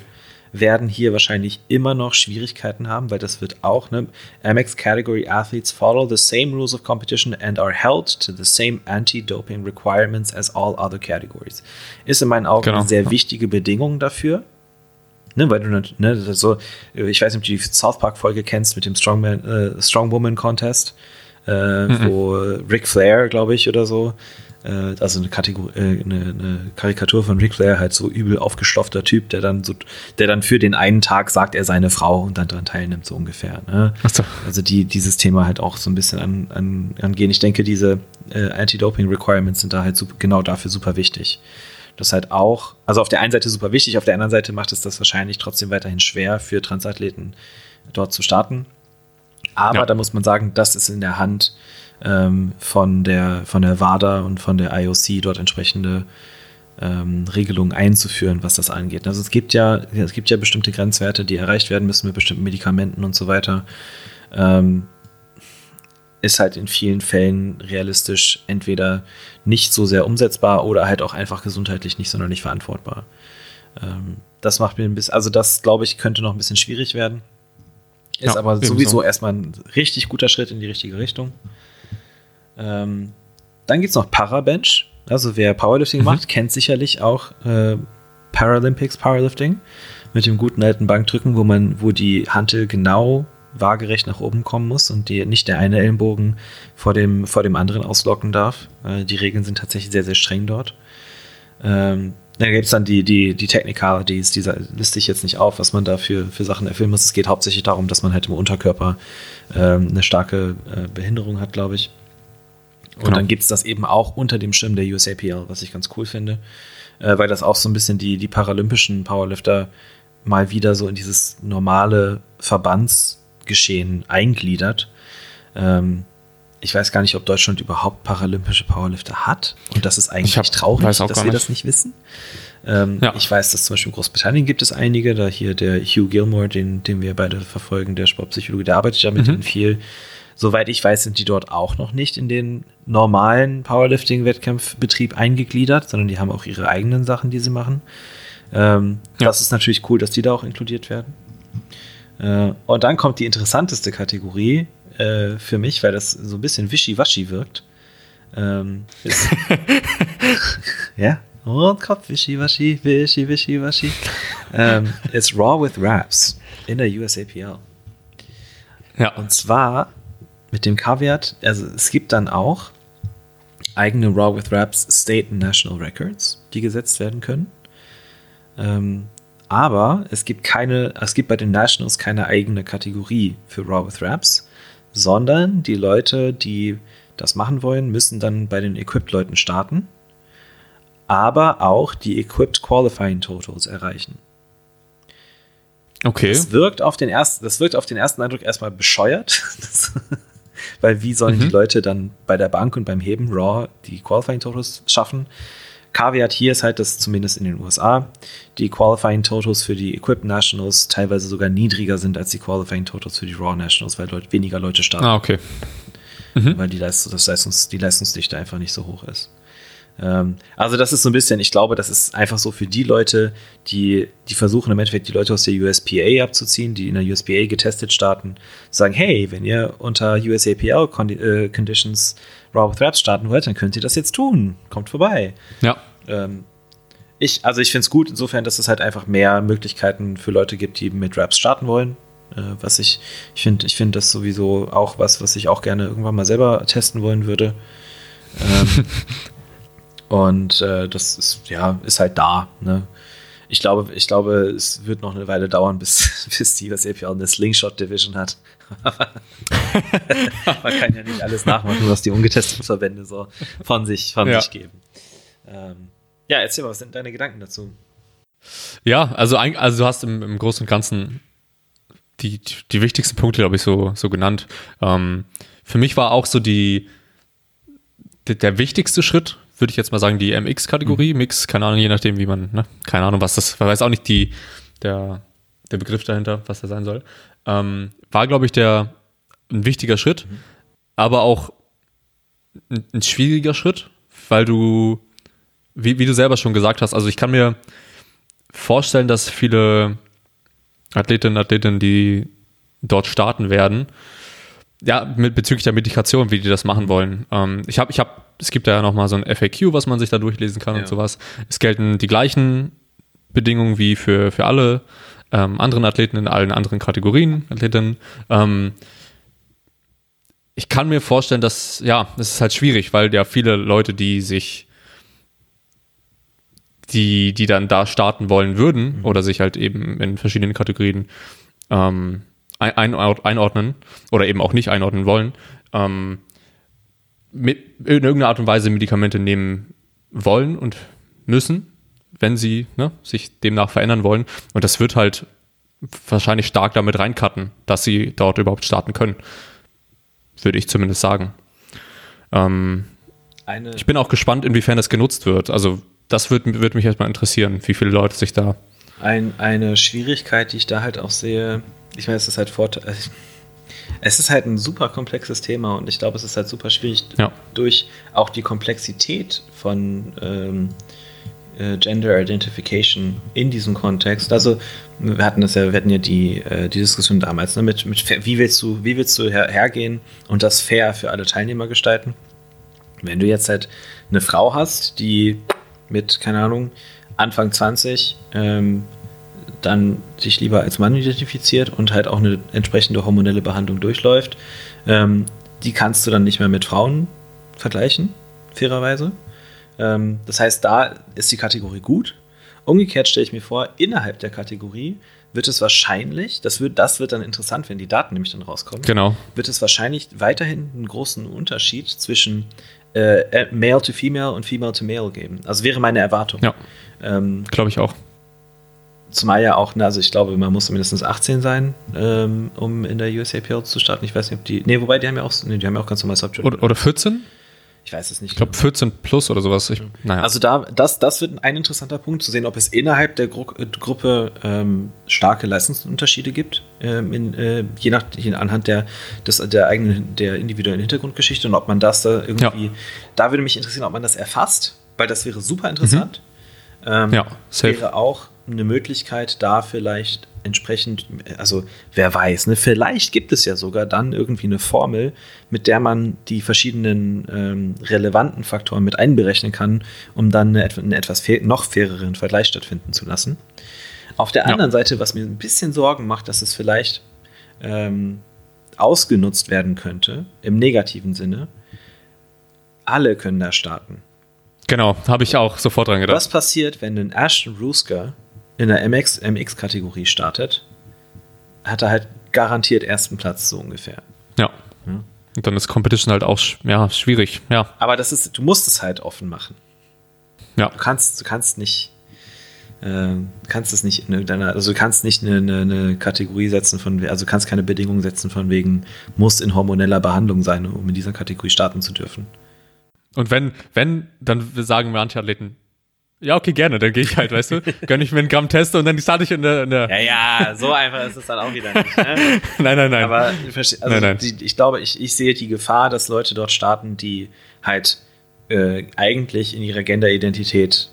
werden hier wahrscheinlich immer noch Schwierigkeiten haben, weil das wird auch, ne? MX Category Athletes follow the same rules of competition and are held to the same anti-doping requirements as all other categories. Ist in meinen Augen genau. eine sehr wichtige Bedingung dafür. Ne, weil du ne, so, ich weiß nicht, ob du die South Park-Folge kennst mit dem Strongman, äh, Strongwoman Contest, äh, mhm. wo Ric Flair, glaube ich, oder so, äh, also eine, Kategor äh, eine, eine, Karikatur von Ric Flair, halt so übel aufgestoffter Typ, der dann so, der dann für den einen Tag sagt, er seine Frau und dann daran teilnimmt, so ungefähr. Ne? So. Also die dieses Thema halt auch so ein bisschen an, an, angehen. Ich denke, diese äh, Anti-Doping-Requirements sind da halt super, genau dafür super wichtig. Das halt auch, also auf der einen Seite super wichtig, auf der anderen Seite macht es das wahrscheinlich trotzdem weiterhin schwer für Transathleten dort zu starten. Aber ja. da muss man sagen, das ist in der Hand ähm, von, der, von der WADA und von der IOC dort entsprechende ähm, Regelungen einzuführen, was das angeht. Also es gibt ja, es gibt ja bestimmte Grenzwerte, die erreicht werden müssen mit bestimmten Medikamenten und so weiter. Ähm, ist halt in vielen Fällen realistisch entweder nicht so sehr umsetzbar oder halt auch einfach gesundheitlich nicht sonderlich verantwortbar. Ähm, das macht mir ein bisschen, also das glaube ich könnte noch ein bisschen schwierig werden. Ist ja, aber sowieso so. erstmal ein richtig guter Schritt in die richtige Richtung. Ähm, dann gibt es noch Parabench. Also wer Powerlifting mhm. macht, kennt sicherlich auch äh, Paralympics Powerlifting mit dem guten alten Bankdrücken, wo man, wo die Hantel genau waagerecht nach oben kommen muss und die, nicht der eine Ellenbogen vor dem, vor dem anderen auslocken darf. Äh, die Regeln sind tatsächlich sehr, sehr streng dort. Ähm, da gibt es dann die, die, die Technicalities, die liste ich jetzt nicht auf, was man da für, für Sachen erfüllen muss. Es geht hauptsächlich darum, dass man halt im Unterkörper ähm, eine starke äh, Behinderung hat, glaube ich. Und genau. dann gibt es das eben auch unter dem Schirm der USAPL, was ich ganz cool finde, äh, weil das auch so ein bisschen die, die paralympischen Powerlifter mal wieder so in dieses normale Verbandsgeschehen eingliedert. Ähm, ich weiß gar nicht, ob Deutschland überhaupt paralympische Powerlifter hat. Und das ist eigentlich hab, traurig, dass wir nicht. das nicht wissen. Ähm, ja. Ich weiß, dass zum Beispiel in Großbritannien gibt es einige, da hier der Hugh Gilmore, den, den wir beide verfolgen, der Sportpsychologe, der arbeitet ja mit mhm. viel Soweit ich weiß, sind die dort auch noch nicht in den normalen Powerlifting-Wettkampfbetrieb eingegliedert, sondern die haben auch ihre eigenen Sachen, die sie machen. Ähm, ja. Das ist natürlich cool, dass die da auch inkludiert werden. Äh, und dann kommt die interessanteste Kategorie äh, für mich, weil das so ein bisschen wischiwaschi wirkt. Ähm, ja, und kommt wischiwaschi, wischi, wischiwaschi. ähm, ist Raw with Raps in der USAPL. Ja. Und zwar mit dem Kaviar, also es gibt dann auch eigene Raw with Raps State and National Records, die gesetzt werden können. Ähm, Aber es gibt keine, es gibt bei den Nationals keine eigene Kategorie für Raw with Raps, sondern die Leute, die das machen wollen, müssen dann bei den Equipped-Leuten starten, aber auch die Equipped Qualifying Totals erreichen. Okay. Das wirkt auf den ersten, das wirkt auf den ersten Eindruck erstmal bescheuert. Das, weil wie sollen mhm. die Leute dann bei der Bank und beim Heben Raw die Qualifying Totals schaffen? Kaviat hier ist halt, dass zumindest in den USA die Qualifying Totals für die Equipped Nationals teilweise sogar niedriger sind als die Qualifying Totals für die Raw Nationals, weil dort weniger Leute starten. Ah, okay. Mhm. Weil die, Leistung, das Leistungs, die Leistungsdichte einfach nicht so hoch ist. Ähm, also das ist so ein bisschen, ich glaube, das ist einfach so für die Leute, die, die versuchen im Endeffekt die Leute aus der USPA abzuziehen, die in der USPA getestet starten, sagen, hey, wenn ihr unter USAPL äh, Conditions Raw with Raps starten wollt, dann könnt ihr das jetzt tun. Kommt vorbei. Ja. Ähm, ich, also ich finde es gut insofern, dass es halt einfach mehr Möglichkeiten für Leute gibt, die mit Raps starten wollen. Äh, was ich, ich finde, ich finde das sowieso auch was, was ich auch gerne irgendwann mal selber testen wollen würde. Ähm, und äh, das ist, ja, ist halt da. Ne? Ich glaube, ich glaube, es wird noch eine Weile dauern, bis, bis die USAPL eine Slingshot-Division hat. Man kann ja nicht alles nachmachen, was die ungetesteten Verbände so von sich, von ja. sich geben. Ähm, ja, erzähl mal, was sind deine Gedanken dazu? Ja, also, also du hast im, im Großen und Ganzen die, die wichtigsten Punkte, glaube ich, so, so genannt. Ähm, für mich war auch so die, der, der wichtigste Schritt würde ich jetzt mal sagen, die MX-Kategorie. Mhm. Mix, keine Ahnung, je nachdem, wie man, ne? keine Ahnung, was das, weiß auch nicht die, der, der Begriff dahinter, was der sein soll. Ähm, war, glaube ich, der ein wichtiger Schritt, mhm. aber auch ein, ein, schwieriger Schritt, weil du, wie, wie du selber schon gesagt hast, also ich kann mir vorstellen, dass viele Athletinnen und Athleten, die dort starten werden, ja, mit, bezüglich der Medikation, wie die das machen wollen. Ähm, ich habe, ich habe, es gibt ja nochmal so ein FAQ, was man sich da durchlesen kann ja. und sowas. Es gelten die gleichen Bedingungen wie für, für alle ähm, anderen Athleten in allen anderen Kategorien, Athletinnen. Ähm, ich kann mir vorstellen, dass, ja, es ist halt schwierig, weil ja viele Leute, die sich, die, die dann da starten wollen würden mhm. oder sich halt eben in verschiedenen Kategorien ähm, einordnen oder eben auch nicht einordnen wollen, ähm, in irgendeiner Art und Weise Medikamente nehmen wollen und müssen, wenn sie ne, sich demnach verändern wollen. Und das wird halt wahrscheinlich stark damit reincutten, dass sie dort überhaupt starten können. Würde ich zumindest sagen. Ähm, ich bin auch gespannt, inwiefern das genutzt wird. Also das würde würd mich erstmal interessieren, wie viele Leute sich da. Ein, eine Schwierigkeit, die ich da halt auch sehe, ich meine, es ist halt Vorteil. Es ist halt ein super komplexes Thema und ich glaube, es ist halt super schwierig ja. durch auch die Komplexität von ähm, äh, Gender Identification in diesem Kontext. Also wir hatten das ja, wir hatten ja die, äh, die Diskussion damals, ne, mit, mit wie willst du, wie willst du her, hergehen und das fair für alle Teilnehmer gestalten? Wenn du jetzt halt eine Frau hast, die mit, keine Ahnung, Anfang 20 ähm, dann sich lieber als Mann identifiziert und halt auch eine entsprechende hormonelle Behandlung durchläuft, ähm, die kannst du dann nicht mehr mit Frauen vergleichen, fairerweise. Ähm, das heißt, da ist die Kategorie gut. Umgekehrt stelle ich mir vor, innerhalb der Kategorie wird es wahrscheinlich, das wird, das wird dann interessant, wenn die Daten nämlich dann rauskommen, genau. wird es wahrscheinlich weiterhin einen großen Unterschied zwischen äh, Male to Female und Female to Male geben. Also wäre meine Erwartung. Ja. Ähm, Glaube ich auch. Zumal ja auch, also ich glaube, man muss mindestens 18 sein, ähm, um in der USAPL zu starten. Ich weiß nicht, ob die. Nee, wobei die haben ja auch, nee, die haben ja auch ganz normal Subject. Oder, oder 14? Ich weiß es nicht. Ich glaube 14 plus oder sowas. Ich, naja. Also da, das, das wird ein interessanter Punkt, zu sehen, ob es innerhalb der Gru äh, Gruppe ähm, starke Leistungsunterschiede gibt, ähm, in, äh, je nach je anhand der, des, der eigenen, der individuellen Hintergrundgeschichte und ob man das da irgendwie, ja. da würde mich interessieren, ob man das erfasst, weil das wäre super interessant. Mhm. Ähm, ja, safe. Wäre auch eine Möglichkeit, da vielleicht entsprechend, also wer weiß, ne, vielleicht gibt es ja sogar dann irgendwie eine Formel, mit der man die verschiedenen ähm, relevanten Faktoren mit einberechnen kann, um dann eine, einen etwas noch faireren Vergleich stattfinden zu lassen. Auf der anderen ja. Seite, was mir ein bisschen Sorgen macht, dass es vielleicht ähm, ausgenutzt werden könnte, im negativen Sinne, alle können da starten. Genau, habe ich auch sofort dran gedacht. Was passiert, wenn ein Ashton Rusker in der MX, MX-Kategorie startet, hat er halt garantiert ersten Platz, so ungefähr. Ja. ja. Und dann ist Competition halt auch ja, schwierig, ja. Aber das ist, du musst es halt offen machen. Ja. Du kannst, du kannst nicht, äh, kannst es nicht in irgendeiner, also du kannst nicht eine, eine, eine, Kategorie setzen von, also du kannst keine Bedingungen setzen von wegen, muss in hormoneller Behandlung sein, um in dieser Kategorie starten zu dürfen. Und wenn, wenn, dann sagen manche Athleten, ja, okay, gerne, dann gehe ich halt, weißt du, gönne ich mir einen Gramm Teste und dann starte ich in der, in der Ja, ja, so einfach ist es dann auch wieder nicht. Ne? nein, nein, nein. Aber also nein, nein. Die, ich glaube, ich, ich sehe die Gefahr, dass Leute dort starten, die halt äh, eigentlich in ihrer Genderidentität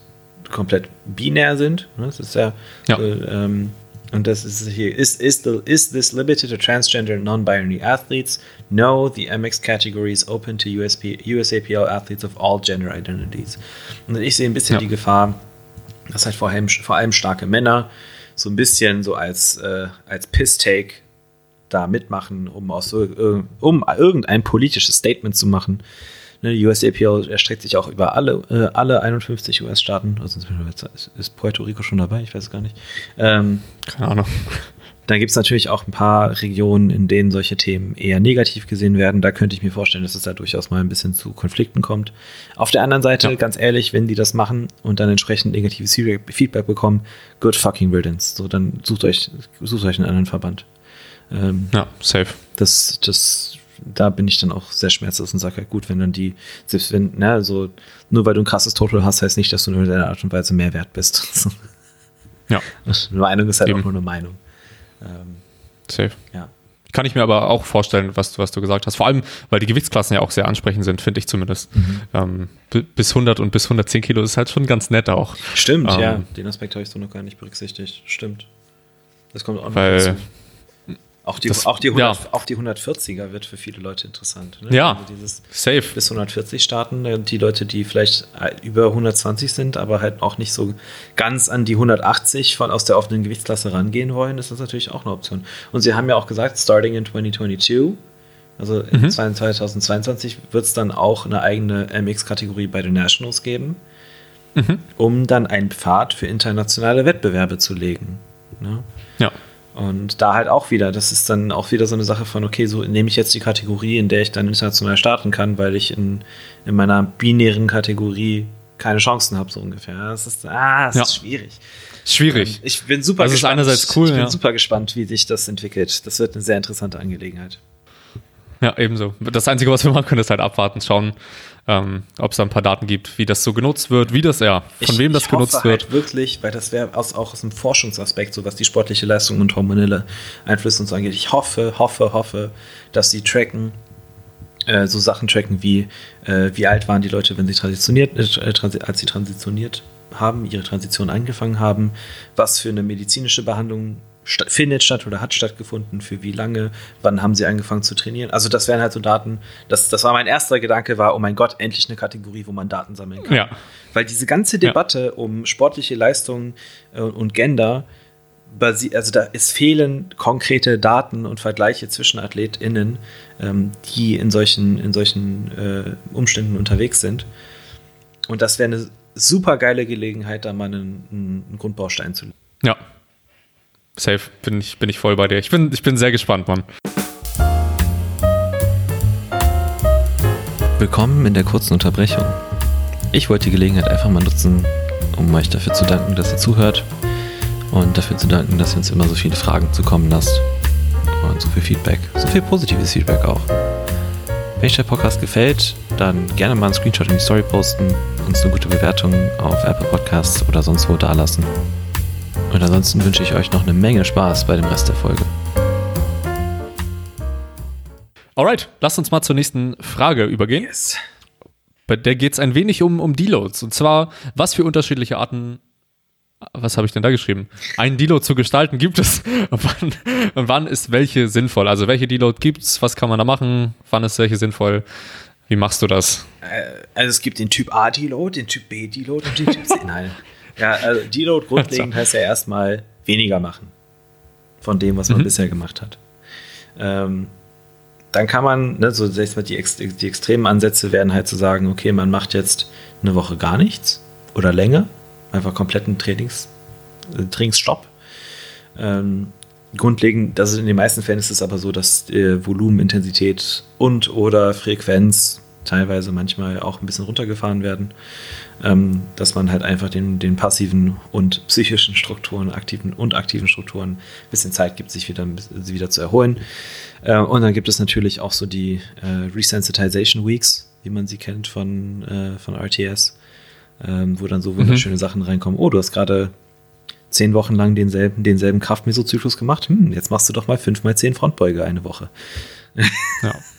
komplett binär sind. Ne? Das ist ja, ja. Äh, ähm, und das ist hier, is, is, the, is this limited to transgender non-binary athletes? No, the MX category is open to USP, USAPL athletes of all gender identities. Und ich sehe ein bisschen ja. die Gefahr, dass halt vor allem, vor allem starke Männer so ein bisschen so als, äh, als Piss-Take da mitmachen, um, aus, um irgendein politisches Statement zu machen. Ne, die USAPL erstreckt sich auch über alle, äh, alle 51 US-Staaten. Also ist Puerto Rico schon dabei? Ich weiß es gar nicht. Ähm, Keine Ahnung. Dann gibt es natürlich auch ein paar Regionen, in denen solche Themen eher negativ gesehen werden. Da könnte ich mir vorstellen, dass es da durchaus mal ein bisschen zu Konflikten kommt. Auf der anderen Seite, ja. ganz ehrlich, wenn die das machen und dann entsprechend negatives Feedback bekommen, good fucking riddance. So, dann sucht euch, sucht euch einen anderen Verband. Ähm, ja, safe. Das, das da bin ich dann auch sehr schmerzlos und sage halt, gut, wenn dann die, selbst wenn, ne, so, nur weil du ein krasses Total hast, heißt nicht, dass du in irgendeiner Art und Weise mehr wert bist. ja. Eine Meinung ist halt Eben. auch nur eine Meinung. Ähm, Safe. Ja. Kann ich mir aber auch vorstellen, was, was du gesagt hast. Vor allem, weil die Gewichtsklassen ja auch sehr ansprechend sind, finde ich zumindest. Mhm. Ähm, bis 100 und bis 110 Kilo ist halt schon ganz nett auch. Stimmt, ähm, ja. Den Aspekt habe ich so noch gar nicht berücksichtigt. Stimmt. Das kommt auch noch weil, dazu. Auch die, das, auch, die 100, ja. auch die 140er wird für viele Leute interessant. Ne? Ja, also dieses safe. Bis 140 starten. Äh, die Leute, die vielleicht äh, über 120 sind, aber halt auch nicht so ganz an die 180 von aus der offenen Gewichtsklasse rangehen wollen, ist das natürlich auch eine Option. Und sie haben ja auch gesagt, starting in 2022, also in mhm. 2022 wird es dann auch eine eigene MX-Kategorie bei den Nationals geben, mhm. um dann einen Pfad für internationale Wettbewerbe zu legen. Ne? Ja. Und da halt auch wieder, das ist dann auch wieder so eine Sache von, okay, so nehme ich jetzt die Kategorie, in der ich dann international starten kann, weil ich in, in meiner binären Kategorie keine Chancen habe, so ungefähr. Das ist, ah, das ja. ist schwierig. Schwierig. Ähm, ich bin super also gespannt. Ist einerseits cool, ich bin ja. super gespannt, wie sich das entwickelt. Das wird eine sehr interessante Angelegenheit. Ja, ebenso. Das Einzige, was wir machen können, ist halt abwarten, schauen, ähm, ob es da ein paar Daten gibt, wie das so genutzt wird, wie das, ja, von ich, wem das genutzt hoffe wird. Halt wirklich, weil das wäre aus, auch aus dem Forschungsaspekt, so was die sportliche Leistung und hormonelle Einflüsse und so angeht. Ich hoffe, hoffe, hoffe, dass sie tracken, äh, so Sachen tracken wie, äh, wie alt waren die Leute, wenn sie transitioniert, äh, als sie transitioniert haben, ihre Transition angefangen haben, was für eine medizinische Behandlung findet statt oder hat stattgefunden, für wie lange, wann haben sie angefangen zu trainieren. Also das wären halt so Daten, das, das war mein erster Gedanke, war, oh mein Gott, endlich eine Kategorie, wo man Daten sammeln kann. Ja. Weil diese ganze Debatte ja. um sportliche Leistungen äh, und Gender, also da es fehlen konkrete Daten und Vergleiche zwischen AthletInnen, ähm, die in solchen, in solchen äh, Umständen unterwegs sind. Und das wäre eine super geile Gelegenheit, da mal einen, einen Grundbaustein zu legen. Ja, Safe, bin ich, bin ich voll bei dir. Ich bin, ich bin sehr gespannt, Mann. Willkommen in der kurzen Unterbrechung. Ich wollte die Gelegenheit einfach mal nutzen, um euch dafür zu danken, dass ihr zuhört und dafür zu danken, dass ihr uns immer so viele Fragen zukommen lasst und so viel Feedback, so viel positives Feedback auch. Wenn euch der Podcast gefällt, dann gerne mal einen Screenshot in die Story posten, uns eine gute Bewertung auf Apple Podcasts oder sonst wo dalassen. Und ansonsten wünsche ich euch noch eine Menge Spaß bei dem Rest der Folge. Alright, lasst uns mal zur nächsten Frage übergehen. Yes. Bei der geht es ein wenig um, um Deloads. Und zwar, was für unterschiedliche Arten, was habe ich denn da geschrieben? Ein Deload zu gestalten gibt es. Und wann, und wann ist welche sinnvoll? Also welche Deload gibt es? Was kann man da machen? Wann ist welche sinnvoll? Wie machst du das? Äh, also es gibt den Typ A Deload, den Typ B Deload und den Typ C. Nein. Ja, also Deload grundlegend heißt ja erstmal weniger machen von dem, was man mhm. bisher gemacht hat. Ähm, dann kann man, ne, so die, Ex die extremen Ansätze werden halt zu sagen, okay, man macht jetzt eine Woche gar nichts oder länger, einfach kompletten Trainings, äh, Trainingsstopp. Ähm, grundlegend, das ist in den meisten Fällen ist es aber so, dass äh, Volumen, Intensität und oder Frequenz teilweise manchmal auch ein bisschen runtergefahren werden, ähm, dass man halt einfach den, den passiven und psychischen Strukturen, aktiven und aktiven Strukturen ein bisschen Zeit gibt, sich wieder, sie wieder zu erholen. Äh, und dann gibt es natürlich auch so die äh, Resensitization Weeks, wie man sie kennt von, äh, von RTS, ähm, wo dann so wunderschöne mhm. Sachen reinkommen. Oh, du hast gerade zehn Wochen lang denselben, denselben Kraftmesozyklus gemacht. Hm, jetzt machst du doch mal fünf mal zehn Frontbeuge eine Woche. Ja.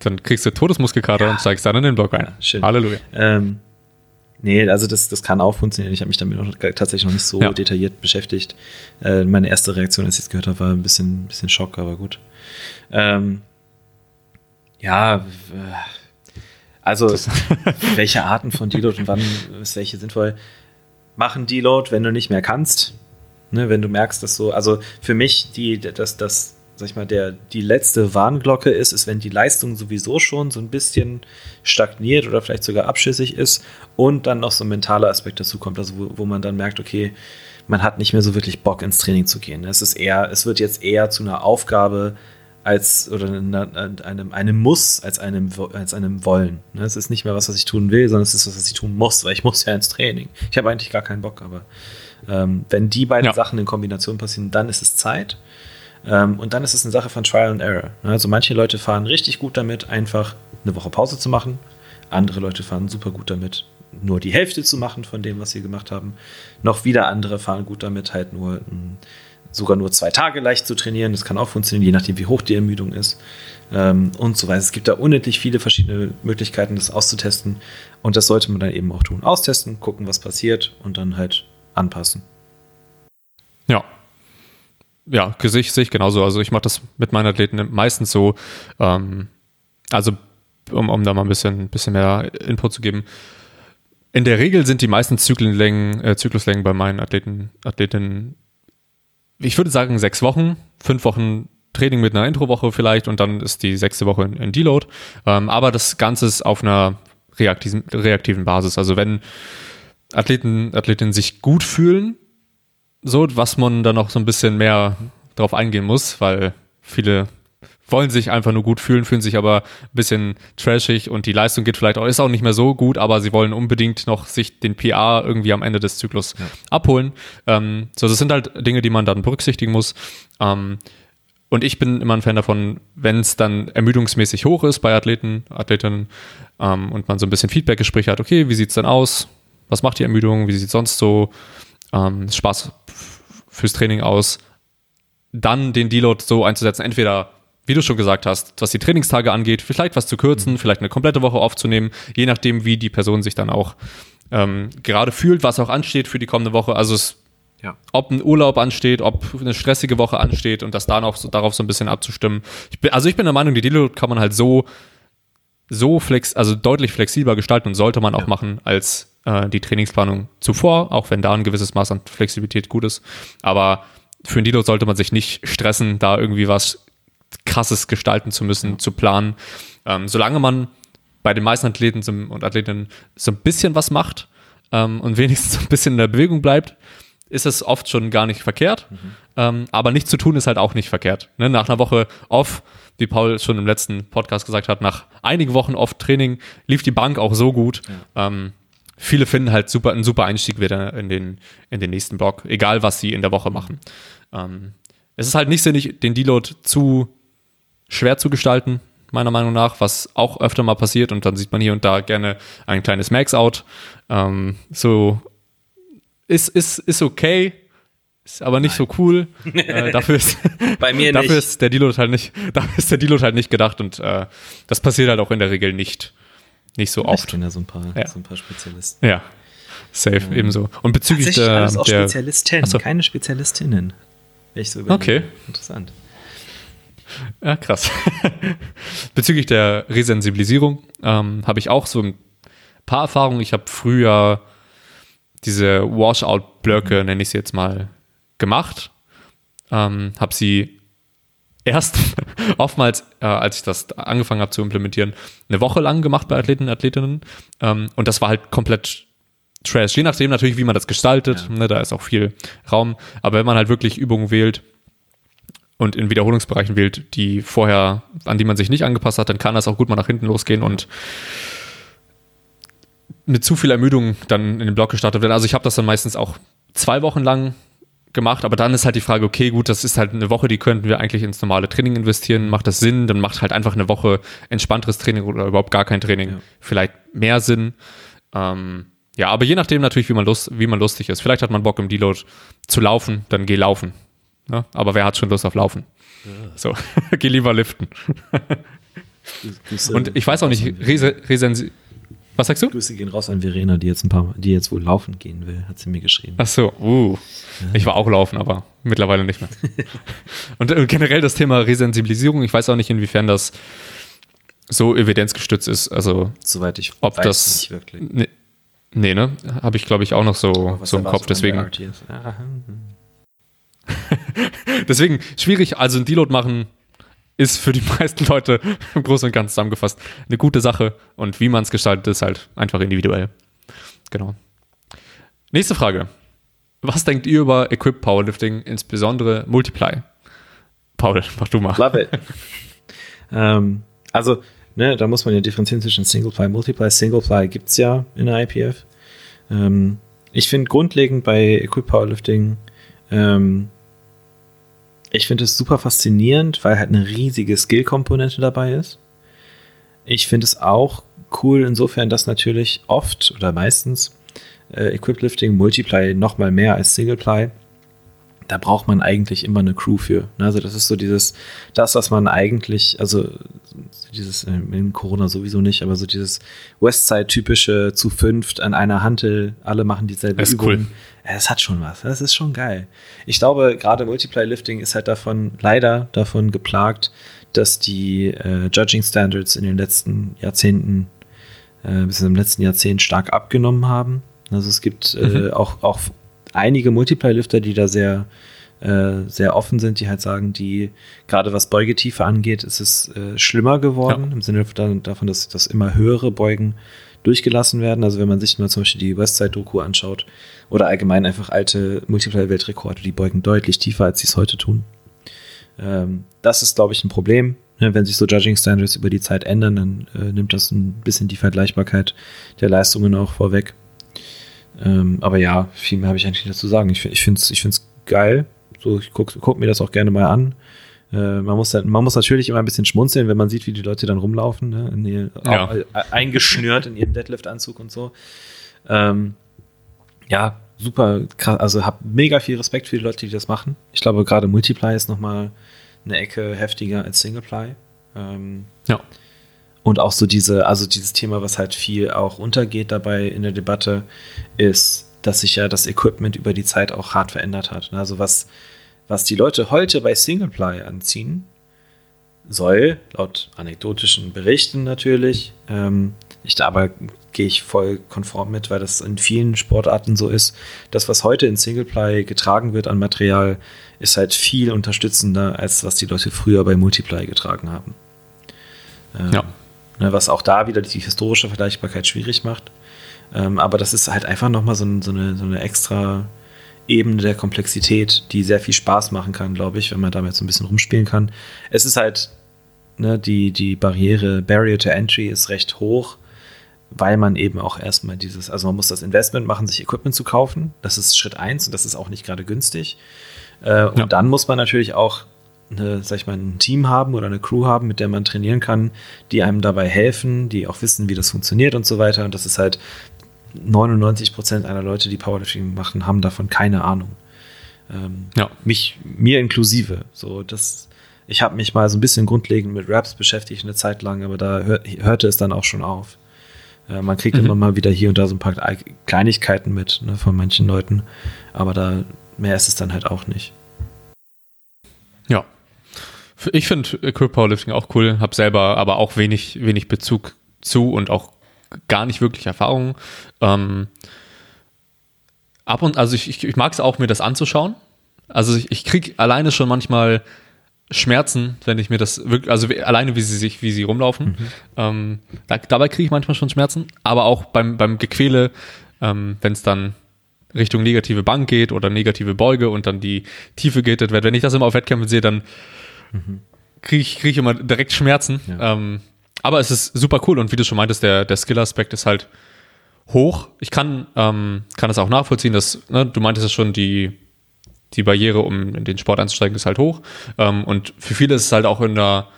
Dann kriegst du Todesmuskelkater ja. und steigst dann in den Block ein. Ja, schön. Halleluja. Ähm, nee, also das, das kann auch funktionieren. Ich habe mich damit noch, tatsächlich noch nicht so ja. detailliert beschäftigt. Äh, meine erste Reaktion, als ich es gehört habe, war ein bisschen, bisschen Schock, aber gut. Ähm, ja, also welche Arten von Deload und wann ist welche sinnvoll? Machen Deload, wenn du nicht mehr kannst. Ne, wenn du merkst, dass so, also für mich die, das, das sag ich mal, der, die letzte Warnglocke ist, ist, wenn die Leistung sowieso schon so ein bisschen stagniert oder vielleicht sogar abschüssig ist und dann noch so ein mentaler Aspekt dazu kommt, also wo, wo man dann merkt, okay, man hat nicht mehr so wirklich Bock ins Training zu gehen. Es ist eher, es wird jetzt eher zu einer Aufgabe als oder einem, einem Muss als einem, als einem Wollen. Ne, es ist nicht mehr was, was ich tun will, sondern es ist was, was ich tun muss, weil ich muss ja ins Training. Ich habe eigentlich gar keinen Bock, aber ähm, wenn die beiden ja. Sachen in Kombination passieren, dann ist es Zeit. Ähm, und dann ist es eine Sache von Trial and Error. Also manche Leute fahren richtig gut damit, einfach eine Woche Pause zu machen. Andere Leute fahren super gut damit, nur die Hälfte zu machen von dem, was sie gemacht haben. Noch wieder andere fahren gut damit, halt nur sogar nur zwei Tage leicht zu trainieren. Das kann auch funktionieren, je nachdem, wie hoch die Ermüdung ist. Ähm, und so weiter. Es gibt da unendlich viele verschiedene Möglichkeiten, das auszutesten. Und das sollte man dann eben auch tun. Austesten, gucken, was passiert und dann halt anpassen. Ja, ja, sehe ich, ich genauso. Also ich mache das mit meinen Athleten meistens so, ähm, also um, um da mal ein bisschen, bisschen mehr Input zu geben. In der Regel sind die meisten Zyklenlängen, äh, Zykluslängen bei meinen Athleten, Athletinnen, ich würde sagen, sechs Wochen, fünf Wochen Training mit einer Introwoche vielleicht und dann ist die sechste Woche in, in Deload. Ähm, aber das Ganze ist auf einer reaktiven, reaktiven Basis. Also wenn Athleten, Athletinnen sich gut fühlen, so, was man da noch so ein bisschen mehr drauf eingehen muss, weil viele wollen sich einfach nur gut fühlen, fühlen sich aber ein bisschen trashig und die Leistung geht vielleicht auch, ist auch nicht mehr so gut, aber sie wollen unbedingt noch sich den PA irgendwie am Ende des Zyklus ja. abholen. Ähm, so, das sind halt Dinge, die man dann berücksichtigen muss. Ähm, und ich bin immer ein Fan davon, wenn es dann ermüdungsmäßig hoch ist bei Athleten, Athletinnen ähm, und man so ein bisschen Feedback-Gespräche hat, okay, wie sieht es denn aus? Was macht die Ermüdung? Wie sieht es sonst so ähm, Spaß fürs Training aus, dann den Deload so einzusetzen, entweder wie du schon gesagt hast, was die Trainingstage angeht, vielleicht was zu kürzen, mhm. vielleicht eine komplette Woche aufzunehmen, je nachdem, wie die Person sich dann auch ähm, gerade fühlt, was auch ansteht für die kommende Woche. Also es, ja. ob ein Urlaub ansteht, ob eine stressige Woche ansteht und das dann auch so, darauf so ein bisschen abzustimmen. Ich bin, also ich bin der Meinung, die Deload kann man halt so so flex, also deutlich flexibler gestalten und sollte man auch machen als äh, die Trainingsplanung zuvor, auch wenn da ein gewisses Maß an Flexibilität gut ist. Aber für ein Deload sollte man sich nicht stressen, da irgendwie was krasses gestalten zu müssen, zu planen. Ähm, solange man bei den meisten Athleten und Athletinnen so ein bisschen was macht ähm, und wenigstens so ein bisschen in der Bewegung bleibt, ist es oft schon gar nicht verkehrt. Mhm. Ähm, aber nichts zu tun ist halt auch nicht verkehrt. Ne? Nach einer Woche off wie Paul schon im letzten Podcast gesagt hat, nach einigen Wochen oft Training lief die Bank auch so gut. Ja. Ähm, viele finden halt super, einen super Einstieg wieder in den, in den nächsten Block, egal was sie in der Woche machen. Ähm, es ist halt nicht sinnig, den Deload zu schwer zu gestalten, meiner Meinung nach, was auch öfter mal passiert und dann sieht man hier und da gerne ein kleines Max-Out. Ähm, so ist, ist, ist okay, ist aber nicht Nein. so cool. äh, dafür ist, Bei mir dafür nicht. ist der Deload halt nicht, dafür ist der Deload halt nicht gedacht und äh, das passiert halt auch in der Regel nicht, nicht so oft. Ich kenne ja so ein paar, ja. so ein paar Spezialisten. Ja, safe ähm, ebenso. Und bezüglich der, alles auch der Spezialisten, so. keine Spezialistinnen. Ich so okay. Interessant. Ja, krass. bezüglich der Resensibilisierung ähm, habe ich auch so ein paar Erfahrungen. Ich habe früher diese Washout-Blöcke, mhm. nenne ich sie jetzt mal, gemacht. Ähm, habe sie erst oftmals, äh, als ich das angefangen habe zu implementieren, eine Woche lang gemacht bei Athleten und Athletinnen. Ähm, und das war halt komplett Trash. Je nachdem natürlich, wie man das gestaltet. Ja. Ne, da ist auch viel Raum. Aber wenn man halt wirklich Übungen wählt und in Wiederholungsbereichen wählt, die vorher, an die man sich nicht angepasst hat, dann kann das auch gut mal nach hinten losgehen und mit zu viel Ermüdung dann in den Block gestartet werden. Also ich habe das dann meistens auch zwei Wochen lang gemacht, aber dann ist halt die Frage, okay, gut, das ist halt eine Woche, die könnten wir eigentlich ins normale Training investieren. Macht das Sinn? Dann macht halt einfach eine Woche entspannteres Training oder überhaupt gar kein Training Ja. vielleicht mehr Sinn. Ähm, ja, aber je nachdem natürlich, wie man, lust, wie man lustig ist. Vielleicht hat man Bock im Deload zu laufen, dann geh laufen. Ne? Aber wer hat schon Lust auf Laufen? So, geh lieber liften. Und ich weiß auch nicht, Rese, Resensi was sagst du? Grüße gehen raus an Verena, die jetzt ein paar, die jetzt wohl laufen gehen will, hat sie mir geschrieben. Ach so, uh. Ich war auch laufen, aber mittlerweile nicht mehr. Und äh, generell das Thema Resensibilisierung, ich weiß auch nicht, inwiefern das so evidenzgestützt ist. Also, Soweit ich ob das. nicht wirklich. Nee, nee ne? Habe ich, glaube ich, auch noch so, so im Kopf. Deswegen? Ah, hm. deswegen schwierig. Also, ein Deload machen ist für die meisten Leute im Großen und Ganzen zusammengefasst eine gute Sache. Und wie man es gestaltet, ist halt einfach individuell. Genau. Nächste Frage. Was denkt ihr über Equip Powerlifting, insbesondere Multiply? Paul, mach du mal. Love it. ähm, also, ne, da muss man ja differenzieren zwischen Single-Ply, Multiply. Single-Ply gibt es ja in der IPF. Ähm, ich finde grundlegend bei Equip Powerlifting, ähm, ich finde es super faszinierend, weil halt eine riesige Skill-Komponente dabei ist. Ich finde es auch cool insofern, dass natürlich oft oder meistens äh, Equip Lifting Multiply noch mal mehr als Single-Ply da braucht man eigentlich immer eine Crew für. Ne? Also das ist so dieses, das, was man eigentlich, also dieses, äh, in Corona sowieso nicht, aber so dieses Westside-typische zu fünft an einer Hantel, alle machen dieselbe Übung. cool. Das hat schon was. Das ist schon geil. Ich glaube, gerade Multiply Lifting ist halt davon, leider davon geplagt, dass die äh, Judging Standards in den letzten Jahrzehnten, äh, bis im letzten Jahrzehnt stark abgenommen haben. Also es gibt äh, Mhm. auch, auch einige Multiply-Lifter, die da sehr, äh, sehr offen sind, die halt sagen, die, gerade was Beugetiefe angeht, ist es äh, schlimmer geworden, Ja. im Sinne davon, davon, dass, dass immer höhere Beugen durchgelassen werden. Also wenn man sich mal zum Beispiel die Westside-Doku anschaut oder allgemein einfach alte Multiply-Weltrekorde, die beugen deutlich tiefer, als sie es heute tun. Ähm, das ist, glaube ich, ein Problem. Wenn sich so Judging Standards über die Zeit ändern, dann äh, nimmt das ein bisschen die Vergleichbarkeit der Leistungen auch vorweg. Ähm, aber ja, viel mehr habe ich eigentlich nicht dazu zu sagen. Ich, ich finde es ich find's geil. So, ich gucke guck mir das auch gerne mal an. Äh, man, muss, dann- man muss natürlich immer ein bisschen schmunzeln, wenn man sieht, wie die Leute dann rumlaufen, ne? in ihr, Ja. auch, äh, eingeschnürt in ihrem Deadlift-Anzug und so. Ähm, ja, super krass. Also habe mega viel Respekt für die Leute, die das machen. Ich glaube, gerade Multiply ist nochmal eine Ecke heftiger als Singleply. Ähm, Ja. und auch so diese, also dieses Thema, was halt viel auch untergeht dabei in der Debatte, ist, dass sich ja das Equipment über die Zeit auch hart verändert hat. Also was, was die Leute heute bei Singleply anziehen, soll, laut anekdotischen Berichten natürlich, ähm, ich da aber gehe ich voll konform mit, weil das in vielen Sportarten so ist. Das, was heute in Singleply getragen wird an Material, ist halt viel unterstützender, als was die Leute früher bei Multiply getragen haben. Ähm, Ja. ne, was auch da wieder die historische Vergleichbarkeit schwierig macht. Ähm, aber das ist halt einfach nochmal so, so, eine, so eine extra Ebene der Komplexität, die sehr viel Spaß machen kann, glaube ich, wenn man damit so ein bisschen rumspielen kann. Es ist halt, ne, die, die Barriere, Barrier to Entry ist recht hoch, weil man eben auch erstmal dieses, also man muss das Investment machen, sich Equipment zu kaufen. Das ist Schritt eins und das ist auch nicht gerade günstig. Äh, und Ja. dann muss man natürlich auch eine, sag ich mal, ein Team haben oder eine Crew haben, mit der man trainieren kann, die einem dabei helfen, die auch wissen, wie das funktioniert und so weiter. Und das ist halt 99 Prozent aller Leute, die Powerlifting machen, haben davon keine Ahnung. Ähm, Ja. mich, mir inklusive. So, das, ich habe mich mal so ein bisschen grundlegend mit Raps beschäftigt eine Zeit lang, aber da hör, hörte es dann auch schon auf. Äh, man kriegt Mhm. immer mal wieder hier und da so ein paar Kleinigkeiten mit ne, von manchen Leuten, aber da mehr ist es dann halt auch nicht. Ja. Ich finde Equip Powerlifting auch cool, habe selber aber auch wenig, wenig Bezug zu und auch gar nicht wirklich Erfahrung. Ähm, ab und also ich, ich, ich mag es auch, mir das anzuschauen. Also ich, ich kriege alleine schon manchmal Schmerzen, wenn ich mir das wirklich, also wie- alleine wie sie sich, wie sie rumlaufen. Ähm, da, dabei kriege ich manchmal schon Schmerzen, aber auch beim, beim Gequäle ähm, wenn es dann Richtung negative Bank geht oder negative Beuge und dann die Tiefe gated wird. Wenn ich das immer auf Wettkämpfen sehe, dann mhm. kriege ich, krieg ich immer direkt Schmerzen. Ja. Ähm, aber es ist super cool und wie du schon meintest, der, der Skill-Aspekt ist halt hoch. Ich kann, ähm, kann das auch nachvollziehen, dass, ne, du meintest es schon, die, die Barriere, um in den Sport einzusteigen, ist halt hoch. Ähm, und für viele ist es halt auch in einer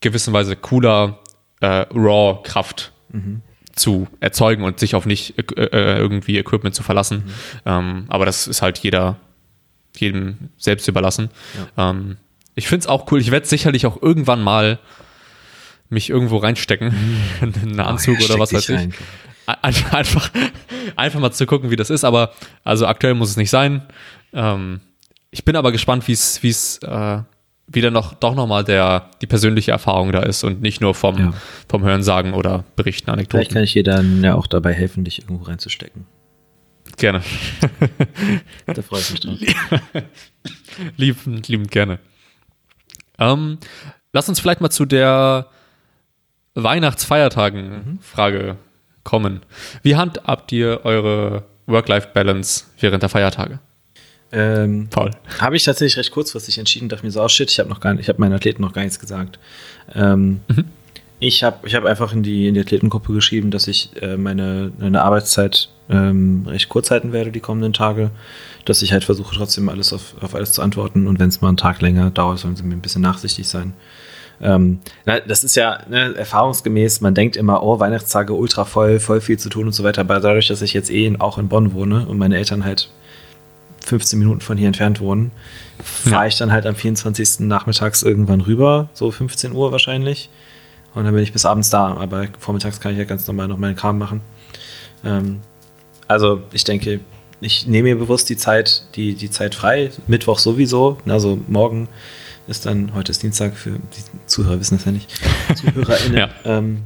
gewissen Weise cooler, äh, Raw-Kraft mhm. zu erzeugen und sich auf nicht äh, äh, irgendwie Equipment zu verlassen. Mhm. Ähm, aber das ist halt jeder, jedem selbst überlassen. Ja. Ähm, ich finde es auch cool. Ich werde sicherlich auch irgendwann mal mich irgendwo reinstecken, in einen Anzug oh, oder was weiß ich. Einfach, einfach mal zu gucken, wie das ist. Aber also aktuell muss es nicht sein. Ähm, ich bin aber gespannt, wie es, wie es äh, wieder noch doch nochmal der die persönliche Erfahrung da ist und nicht nur vom, ja. vom Hörensagen oder Berichten, Anekdoten. Vielleicht kann ich dir dann ja auch dabei helfen, dich irgendwo reinzustecken. Gerne. da freue ich mich drauf. liebend, liebend gerne. Ähm, lass uns vielleicht mal zu der Weihnachtsfeiertagen-Frage kommen. Wie handhabt ihr eure Work-Life-Balance während der Feiertage? Ähm, Paul. Habe ich tatsächlich recht kurzfristig entschieden, dachte mir so, oh shit, ich habe noch gar nicht, ich habe meinen Athleten noch gar nichts gesagt. Ähm, mhm. Ich habe ich hab einfach in die, in die Athletengruppe geschrieben, dass ich äh, meine, meine Arbeitszeit ähm, recht kurz halten werde die kommenden Tage. Dass ich halt versuche, trotzdem alles auf, auf alles zu antworten. Und wenn es mal einen Tag länger dauert, sollen sie mir ein bisschen nachsichtig sein. Ähm, na, das ist ja ne, erfahrungsgemäß, man denkt immer, oh, Weihnachtstage ultra voll, voll viel zu tun und so weiter. Aber dadurch, dass ich jetzt eh auch in Bonn wohne und meine Eltern halt 15 Minuten von hier entfernt wohnen, fahre ja. ich dann halt am 24. nachmittags irgendwann rüber, so 15 Uhr wahrscheinlich. Und dann bin ich bis abends da, aber vormittags kann ich ja ganz normal noch meinen Kram machen. Ähm, also ich denke, ich nehme mir bewusst die Zeit, die, die Zeit frei, Mittwoch sowieso, also morgen ist dann, heute ist Dienstag, für die Zuhörer wissen das ja nicht, ZuhörerInnen. ja. ähm,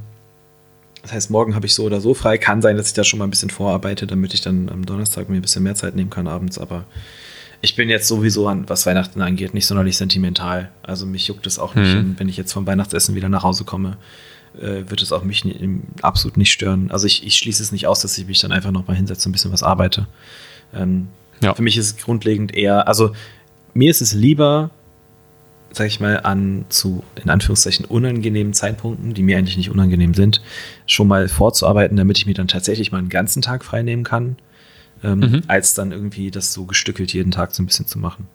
das heißt, morgen habe ich so oder so frei. Kann sein, dass ich da schon mal ein bisschen vorarbeite, damit ich dann am Donnerstag mir ein bisschen mehr Zeit nehmen kann abends. Aber ich bin jetzt sowieso, an, was Weihnachten angeht, nicht sonderlich sentimental. Also mich juckt es auch nicht, mhm. wenn ich jetzt vom Weihnachtsessen wieder nach Hause komme, äh, wird es auch mich absolut nicht stören. Also ich, ich, schließe es nicht aus, dass ich mich dann einfach noch mal hinsetze und ein bisschen was arbeite. Ähm, ja. Für mich ist es grundlegend eher, also mir ist es lieber, sag ich mal, an zu, in Anführungszeichen, unangenehmen Zeitpunkten, die mir eigentlich nicht unangenehm sind, schon mal vorzuarbeiten, damit ich mir dann tatsächlich mal einen ganzen Tag frei nehmen kann, ähm, mhm. als dann irgendwie das so gestückelt jeden Tag so ein bisschen zu machen.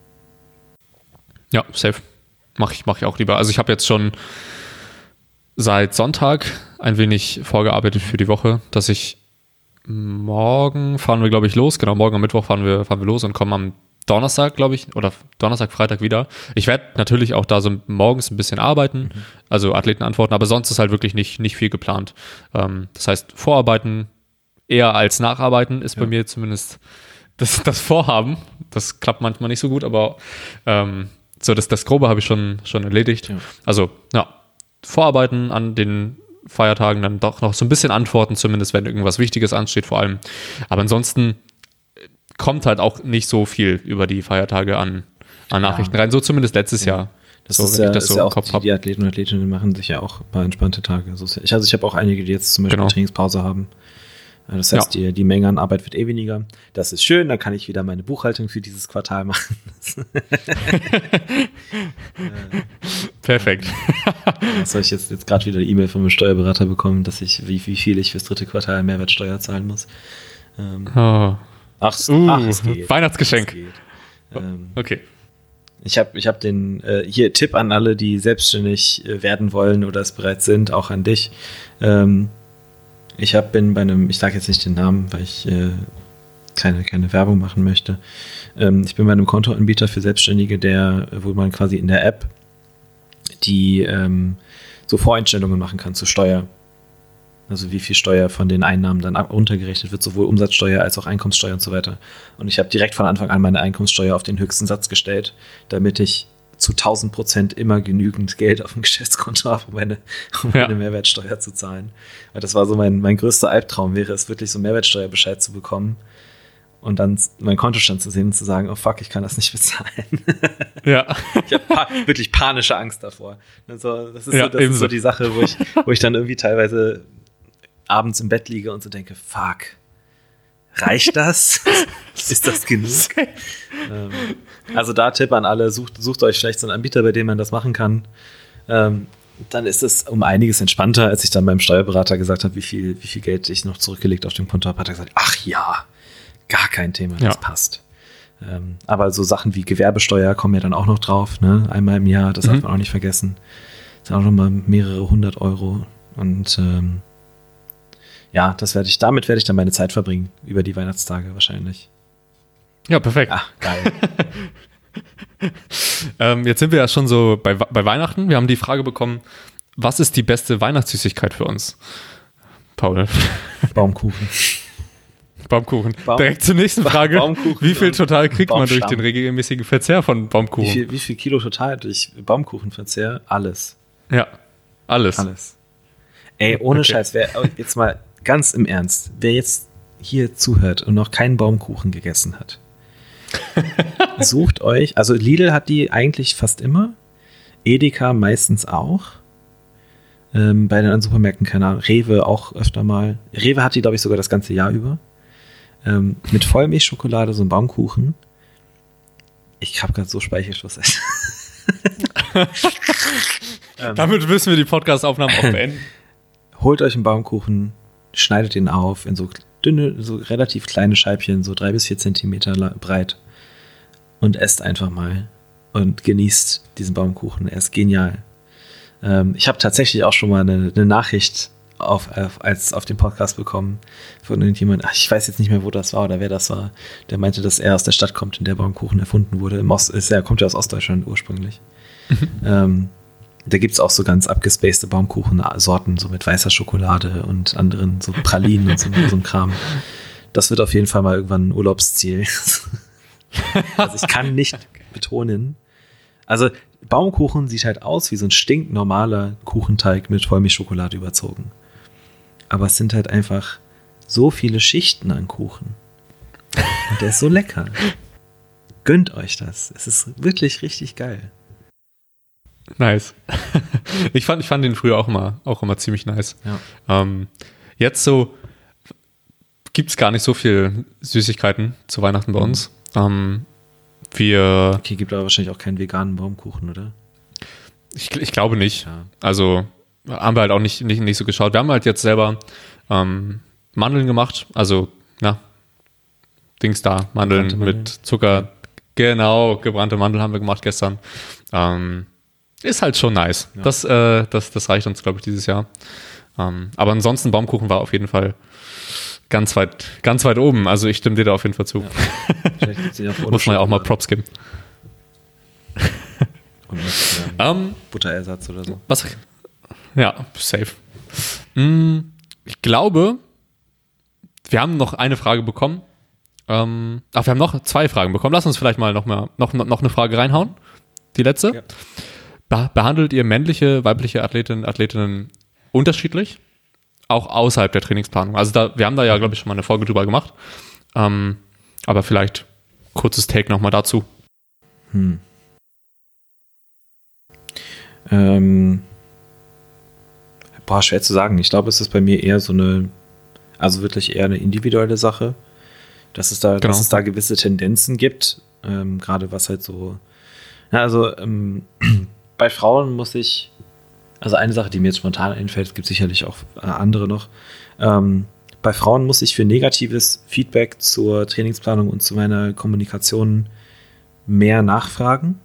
Ja, safe. Mache ich, mach ich auch lieber. Also ich habe jetzt schon seit Sonntag ein wenig vorgearbeitet für die Woche, dass ich morgen fahren wir, glaube ich, los. Genau, morgen am Mittwoch fahren wir, fahren wir los und kommen am Donnerstag, glaube ich, oder Donnerstag, Freitag wieder. Ich werde natürlich auch da so morgens ein bisschen arbeiten, mhm. also Athleten antworten, aber sonst ist halt wirklich nicht, nicht viel geplant. Ähm, das heißt, Vorarbeiten eher als Nacharbeiten ist ja. bei mir zumindest das, das Vorhaben. Das klappt manchmal nicht so gut, aber ähm, so das, das Grobe habe ich schon, schon erledigt. Ja. Also, ja, Vorarbeiten an den Feiertagen dann doch noch so ein bisschen antworten, zumindest wenn irgendwas Wichtiges ansteht, vor allem. Aber ansonsten kommt halt auch nicht so viel über die Feiertage an, an Nachrichten ja. rein. So zumindest letztes ja. Jahr. Das so, ist ja, das so ja auch Kopf die, die, Athleten und Athletinnen machen sich ja auch ein paar entspannte Tage. Also ich, also ich habe auch einige, die jetzt zum Beispiel genau. Trainingspause haben. Das heißt, ja. die, die Menge an Arbeit wird eh weniger. Das ist schön, dann kann ich wieder meine Buchhaltung für dieses Quartal machen. Perfekt. Was soll ich jetzt, jetzt gerade wieder eine E-Mail von meinem Steuerberater bekommen, dass ich, wie, wie viel ich fürs dritte Quartal Mehrwertsteuer zahlen muss. Ähm, oh. Ach, uh, ach, es geht. Weihnachtsgeschenk. Es geht. Ähm, okay. Ich habe ich hab den äh, hier Tipp an alle, die selbstständig äh, werden wollen oder es bereits sind, auch an dich. Ähm, ich habe bin bei einem, ich sage jetzt nicht den Namen, weil ich äh, keine, keine Werbung machen möchte. Ähm, ich bin bei einem Kontoanbieter für Selbstständige, der, wo man quasi in der App die ähm, so Voreinstellungen machen kann zur Steuer. Also wie viel Steuer von den Einnahmen dann untergerechnet wird, sowohl Umsatzsteuer als auch Einkommenssteuer und so weiter. Und ich habe direkt von Anfang an meine Einkommenssteuer auf den höchsten Satz gestellt, damit ich zu 1000 Prozent immer genügend Geld auf dem Geschäftskonto habe, um meine, um meine ja. Mehrwertsteuer zu zahlen. Weil das war so mein, mein größter Albtraum, wäre es wirklich so Mehrwertsteuerbescheid zu bekommen und dann meinen Kontostand zu sehen und zu sagen, oh fuck, ich kann das nicht bezahlen. Ja. ich habe pa wirklich panische Angst davor. Also, das ist, ja, so, das ist so die Sache, wo ich, wo ich dann irgendwie teilweise abends im Bett liege und so denke, fuck, Reicht das? Ist das genug? ähm, also da Tipp an alle, sucht, sucht euch vielleicht so einen Anbieter, bei dem man das machen kann. Ähm, dann ist es um einiges entspannter, als ich dann beim Steuerberater gesagt habe, wie viel, wie viel Geld ich noch zurückgelegt auf dem Konto habe, hat er gesagt, ach ja, gar kein Thema, das ja. passt. Ähm, aber so Sachen wie Gewerbesteuer kommen ja dann auch noch drauf, ne? Einmal im Jahr, das mhm. darf man auch nicht vergessen. Das sind auch nochmal mehrere hundert Euro. Und ähm, ja, das werde ich, damit werde ich dann meine Zeit verbringen, über die Weihnachtstage wahrscheinlich. Ja, perfekt. Ach, geil. ähm, jetzt sind wir ja schon so bei, bei Weihnachten. Wir haben die Frage bekommen, was ist die beste Weihnachtssüßigkeit für uns? Paul. Baumkuchen. Baumkuchen. Baum Direkt zur nächsten Frage. Wie viel total kriegt man durch den regelmäßigen Verzehr von Baumkuchen? Wie viel, wie viel Kilo total durch Baumkuchenverzehr? Alles. Ja, alles. Alles. Ey, ohne okay. Scheiß, wer jetzt mal ganz im Ernst, wer jetzt hier zuhört und noch keinen Baumkuchen gegessen hat, sucht euch, also Lidl hat die eigentlich fast immer, Edeka meistens auch. Ähm, bei den anderen Supermärkten, keine Ahnung, Rewe auch öfter mal. Rewe hat die, glaube ich, sogar das ganze Jahr über. Ähm, mit Vollmilchschokolade, so ein Baumkuchen. Ich habe gerade so Speichelschluss. ähm, Damit müssen wir die Podcast-Aufnahmen auch beenden. Holt euch einen Baumkuchen, schneidet ihn auf in so dünne, so relativ kleine Scheibchen, so drei bis vier Zentimeter breit und esst einfach mal und genießt diesen Baumkuchen. Er ist genial. Ähm, ich habe tatsächlich auch schon mal eine, eine Nachricht auf, auf, als auf dem Podcast bekommen von irgendjemand. Ach, ich weiß jetzt nicht mehr, wo das war oder wer das war. Der meinte, dass er aus der Stadt kommt, in der Baumkuchen erfunden wurde. Im Ost, ist, er kommt ja aus Ostdeutschland ursprünglich. Mhm. Ähm, da gibt es auch so ganz abgespacede Baumkuchensorten, so mit weißer Schokolade und anderen so Pralinen und so, so ein Kram. Das wird auf jeden Fall mal irgendwann ein Urlaubsziel. also ich kann nicht betonen. Also Baumkuchen sieht halt aus wie so ein stinknormaler Kuchenteig mit Vollmilchschokolade überzogen. Aber es sind halt einfach so viele Schichten an Kuchen. Und der ist so lecker. Gönnt euch das. Es ist wirklich richtig geil. Nice. ich, fand, ich fand den früher auch immer, auch immer ziemlich nice. Ja. Ähm, jetzt so gibt es gar nicht so viel Süßigkeiten zu Weihnachten bei mhm. uns. Ähm, wir. Okay, gibt aber wahrscheinlich auch keinen veganen Baumkuchen, oder? Ich, ich glaube nicht. Ja. Also haben wir halt auch nicht, nicht, nicht so geschaut. Wir haben halt jetzt selber ähm, Mandeln gemacht, also, na, Dings da, Mandeln mit Zucker. Genau, gebrannte Mandeln haben wir gemacht gestern. Ähm, ist halt schon nice. Ja. Das, äh, das, das reicht uns, glaube ich, dieses Jahr. Ähm, aber ansonsten, Baumkuchen war auf jeden Fall ganz weit, ganz weit oben. Also ich stimme dir da auf jeden Fall zu. Ja. Muss man ja auch mal Props geben. Und mit, ähm, um, Butterersatz oder so. Was? Ja, safe. Mm, ich glaube, wir haben noch eine Frage bekommen. Ähm, ach, wir haben noch zwei Fragen bekommen. Lass uns vielleicht mal noch, mal, noch, noch eine Frage reinhauen. Die letzte. Ja. Be behandelt ihr männliche, weibliche Athletinnen, Athletinnen unterschiedlich? Auch außerhalb der Trainingsplanung. Also da, wir haben da ja, glaube ich, schon mal eine Folge drüber gemacht. Ähm, aber vielleicht kurzes Take nochmal dazu. Hm. Ähm, boah, schwer zu sagen. Ich glaube, es ist bei mir eher so eine, also wirklich eher eine individuelle Sache, dass es da, genau. dass es da gewisse Tendenzen gibt, ähm, gerade was halt so, ja, also ähm, bei Frauen muss ich, also eine Sache, die mir jetzt spontan einfällt, es gibt sicherlich auch äh, andere noch, ähm, bei Frauen muss ich für negatives Feedback zur Trainingsplanung und zu meiner Kommunikation mehr nachfragen.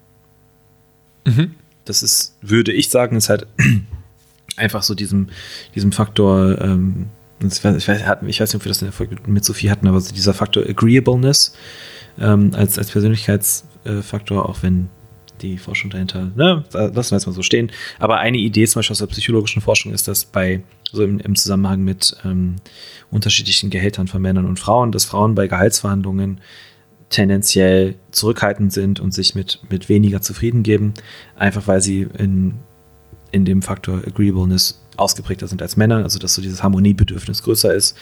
Mhm das ist, würde ich sagen, ist halt einfach so diesem, diesem Faktor, ähm, ich weiß, ich, weiß, ich weiß nicht, ob wir das in der Folge mit Sophie hatten, aber so dieser Faktor Agreeableness ähm, als, als Persönlichkeitsfaktor, auch wenn die Forschung dahinter, ne, lassen wir jetzt mal so stehen. Aber eine Idee zum Beispiel aus der psychologischen Forschung ist, dass bei, so im, im Zusammenhang mit ähm, unterschiedlichen Gehältern von Männern und Frauen, dass Frauen bei Gehaltsverhandlungen tendenziell zurückhaltend sind und sich mit, mit weniger zufrieden geben, einfach weil sie in, in dem Faktor Agreeableness ausgeprägter sind als Männer, also dass so dieses Harmoniebedürfnis größer ist.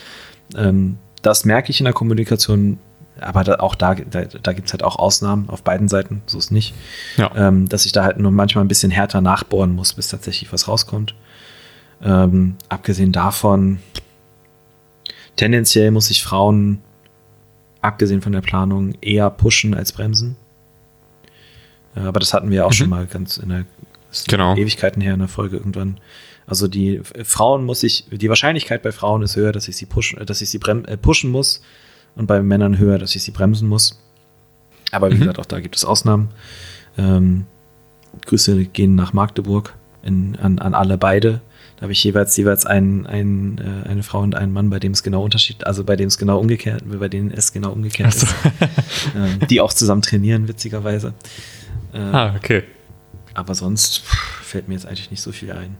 Ähm, das merke ich in der Kommunikation, aber da, auch da, da, da gibt es halt auch Ausnahmen auf beiden Seiten, so ist nicht. Ja. Ähm, dass ich da halt nur manchmal ein bisschen härter nachbohren muss, bis tatsächlich was rauskommt. Ähm, abgesehen davon, tendenziell muss ich Frauen abgesehen von der Planung, eher pushen als bremsen. Äh, aber das hatten wir auch mhm. schon mal ganz in der genau. Ewigkeiten her in der Folge irgendwann. Also die Frauen muss ich, die Wahrscheinlichkeit bei Frauen ist höher, dass ich sie pushen, dass ich sie brem, äh, pushen muss und bei Männern höher, dass ich sie bremsen muss. Aber wie mhm. gesagt, auch da gibt es Ausnahmen. Ähm, Grüße gehen nach Magdeburg in, an, an alle beide. Da habe ich jeweils jeweils ein, ein, äh, eine Frau und einen Mann, bei dem es genau Unterschied, also bei dem es genau umgekehrt, bei denen es genau umgekehrt so. ist. ähm, die auch zusammen trainieren, witzigerweise. Ähm, ah, okay. Aber sonst fällt mir jetzt eigentlich nicht so viel ein.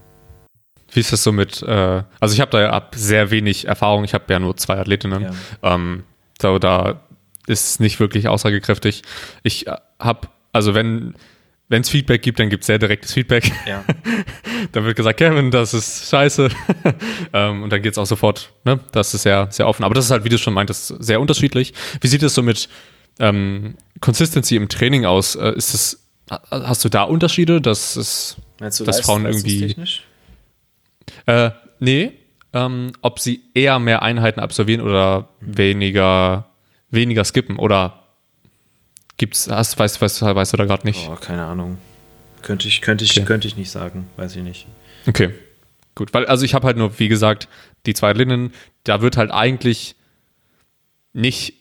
Wie ist das so mit, äh, also ich habe da ja ab sehr wenig Erfahrung, ich habe ja nur zwei Athletinnen. Ja. Ähm, so, da ist es nicht wirklich aussagekräftig. Ich äh, habe, also wenn wenn es Feedback gibt, dann gibt es sehr direktes Feedback. Ja. dann wird gesagt, Kevin, das ist scheiße. ähm, und dann geht es auch sofort, ne? Das ist sehr, sehr offen. Aber das ist halt, wie du schon meintest, sehr unterschiedlich. Wie sieht es so mit ähm, Consistency im Training aus? Äh, ist es, hast du da Unterschiede, dass es, dass Frauen irgendwie. Äh, nee. Ähm, ob sie eher mehr Einheiten absolvieren oder weniger, weniger skippen oder Gibt's, hast, weißt, weißt, weißt du da gerade nicht? Oh, keine Ahnung. Könnte ich, könnte ich, okay. könnte ich nicht sagen, weiß ich nicht. Okay. Gut, weil, also ich habe halt nur, wie gesagt, die zwei Linnen, da wird halt eigentlich nicht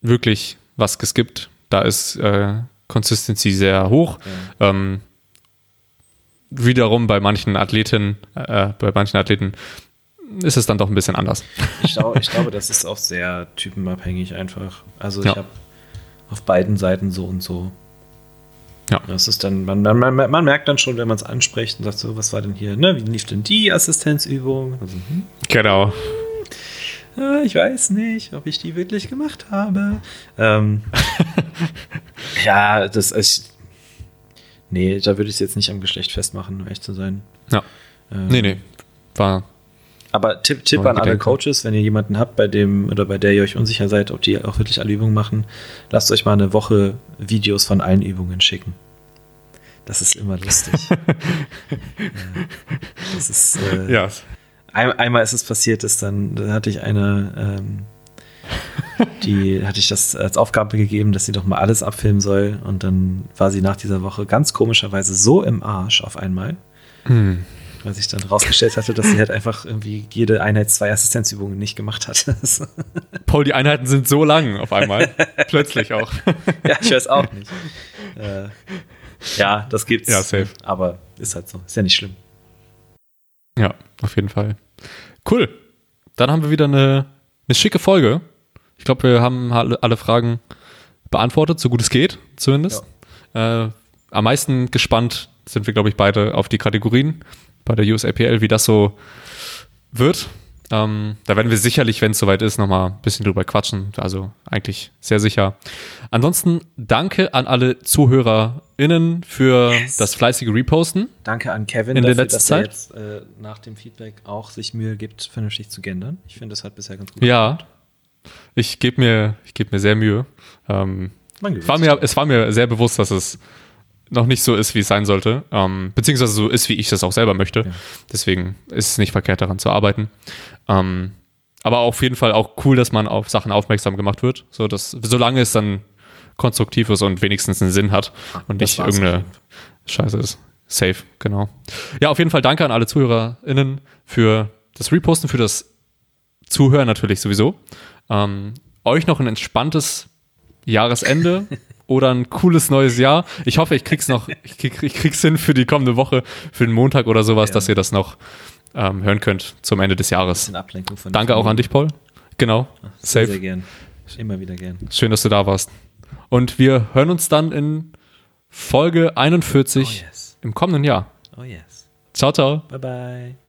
wirklich was geskippt. Da ist äh, Consistency sehr hoch. Ja. Ähm, wiederum bei manchen Athleten, äh, bei manchen Athleten ist es dann doch ein bisschen anders. Ich, glaube, ich glaube, das ist auch sehr typenabhängig einfach. Also ja. ich habe auf beiden Seiten so und so. Ja. Das ist dann, man, man, man, man merkt dann schon, wenn man es anspricht und sagt so, was war denn hier, ne? Wie lief denn die Assistenzübung? Also, hm? Genau. Äh, ich weiß nicht, ob ich die wirklich gemacht habe. Ähm, ja, das ist. Nee, da würde ich es jetzt nicht am Geschlecht festmachen, um echt zu sein. Ja. Ähm, nee, nee. War aber Tipp, Tipp an alle Coaches, wenn ihr jemanden habt, bei dem oder bei der ihr euch unsicher seid, ob die auch wirklich alle Übungen machen, lasst euch mal eine Woche Videos von allen Übungen schicken. Das ist immer lustig. das ist. Äh, ja. Ein, einmal ist es passiert, dass dann da hatte ich eine, ähm, die hatte ich das als Aufgabe gegeben, dass sie doch mal alles abfilmen soll und dann war sie nach dieser Woche ganz komischerweise so im Arsch auf einmal. Hm weil sich dann rausgestellt hatte, dass sie halt einfach irgendwie jede Einheit zwei Assistenzübungen nicht gemacht hat. Paul, die Einheiten sind so lang auf einmal. Plötzlich auch. ja, ich weiß auch nicht. Äh, ja, das gibt's. Ja, safe. Aber ist halt so. Ist ja nicht schlimm. Ja, auf jeden Fall. Cool. Dann haben wir wieder eine, eine schicke Folge. Ich glaube, wir haben alle, Fragen beantwortet, so gut es geht, zumindest. Ja. Äh, am meisten gespannt sind wir, glaube ich, beide auf die Kategorien bei der USAPL, wie das so wird. Ähm, da werden wir sicherlich, wenn es soweit ist, nochmal ein bisschen drüber quatschen. Also eigentlich sehr sicher. Ansonsten danke an alle ZuhörerInnen für yes. das fleißige Reposten. Danke an Kevin, in dafür, der letzten dass Zeit. er jetzt äh, nach dem Feedback auch sich Mühe gibt, vernünftig zu gendern. Ich finde, das hat bisher ganz gut Ja, gemacht. ich gebe mir, geb mir sehr Mühe. Ähm, war mir, es war mir sehr bewusst, dass es noch nicht so ist, wie es sein sollte, ähm, beziehungsweise so ist, wie ich das auch selber möchte. Ja. Deswegen ist es nicht verkehrt, daran zu arbeiten. Ähm, aber auf jeden Fall auch cool, dass man auf Sachen aufmerksam gemacht wird, so dass solange es dann konstruktiv ist und wenigstens einen Sinn hat und nicht irgendeine Scheiße ist. Safe, genau. Ja, auf jeden Fall danke an alle ZuhörerInnen für das Reposten, für das Zuhören natürlich sowieso. Ähm, euch noch ein entspanntes Jahresende oder ein cooles neues Jahr. Ich hoffe, ich krieg's noch, ich, krieg, ich krieg's hin für die kommende Woche, für den Montag oder sowas, ja. dass ihr das noch ähm, hören könnt zum Ende des Jahres. Danke auch an dich, Paul. Genau. Ach, sehr, Safe. sehr gern. Immer wieder gern. Schön, dass du da warst. Und wir hören uns dann in Folge 41 oh yes. im kommenden Jahr. Oh yes. Ciao, ciao. Bye, bye.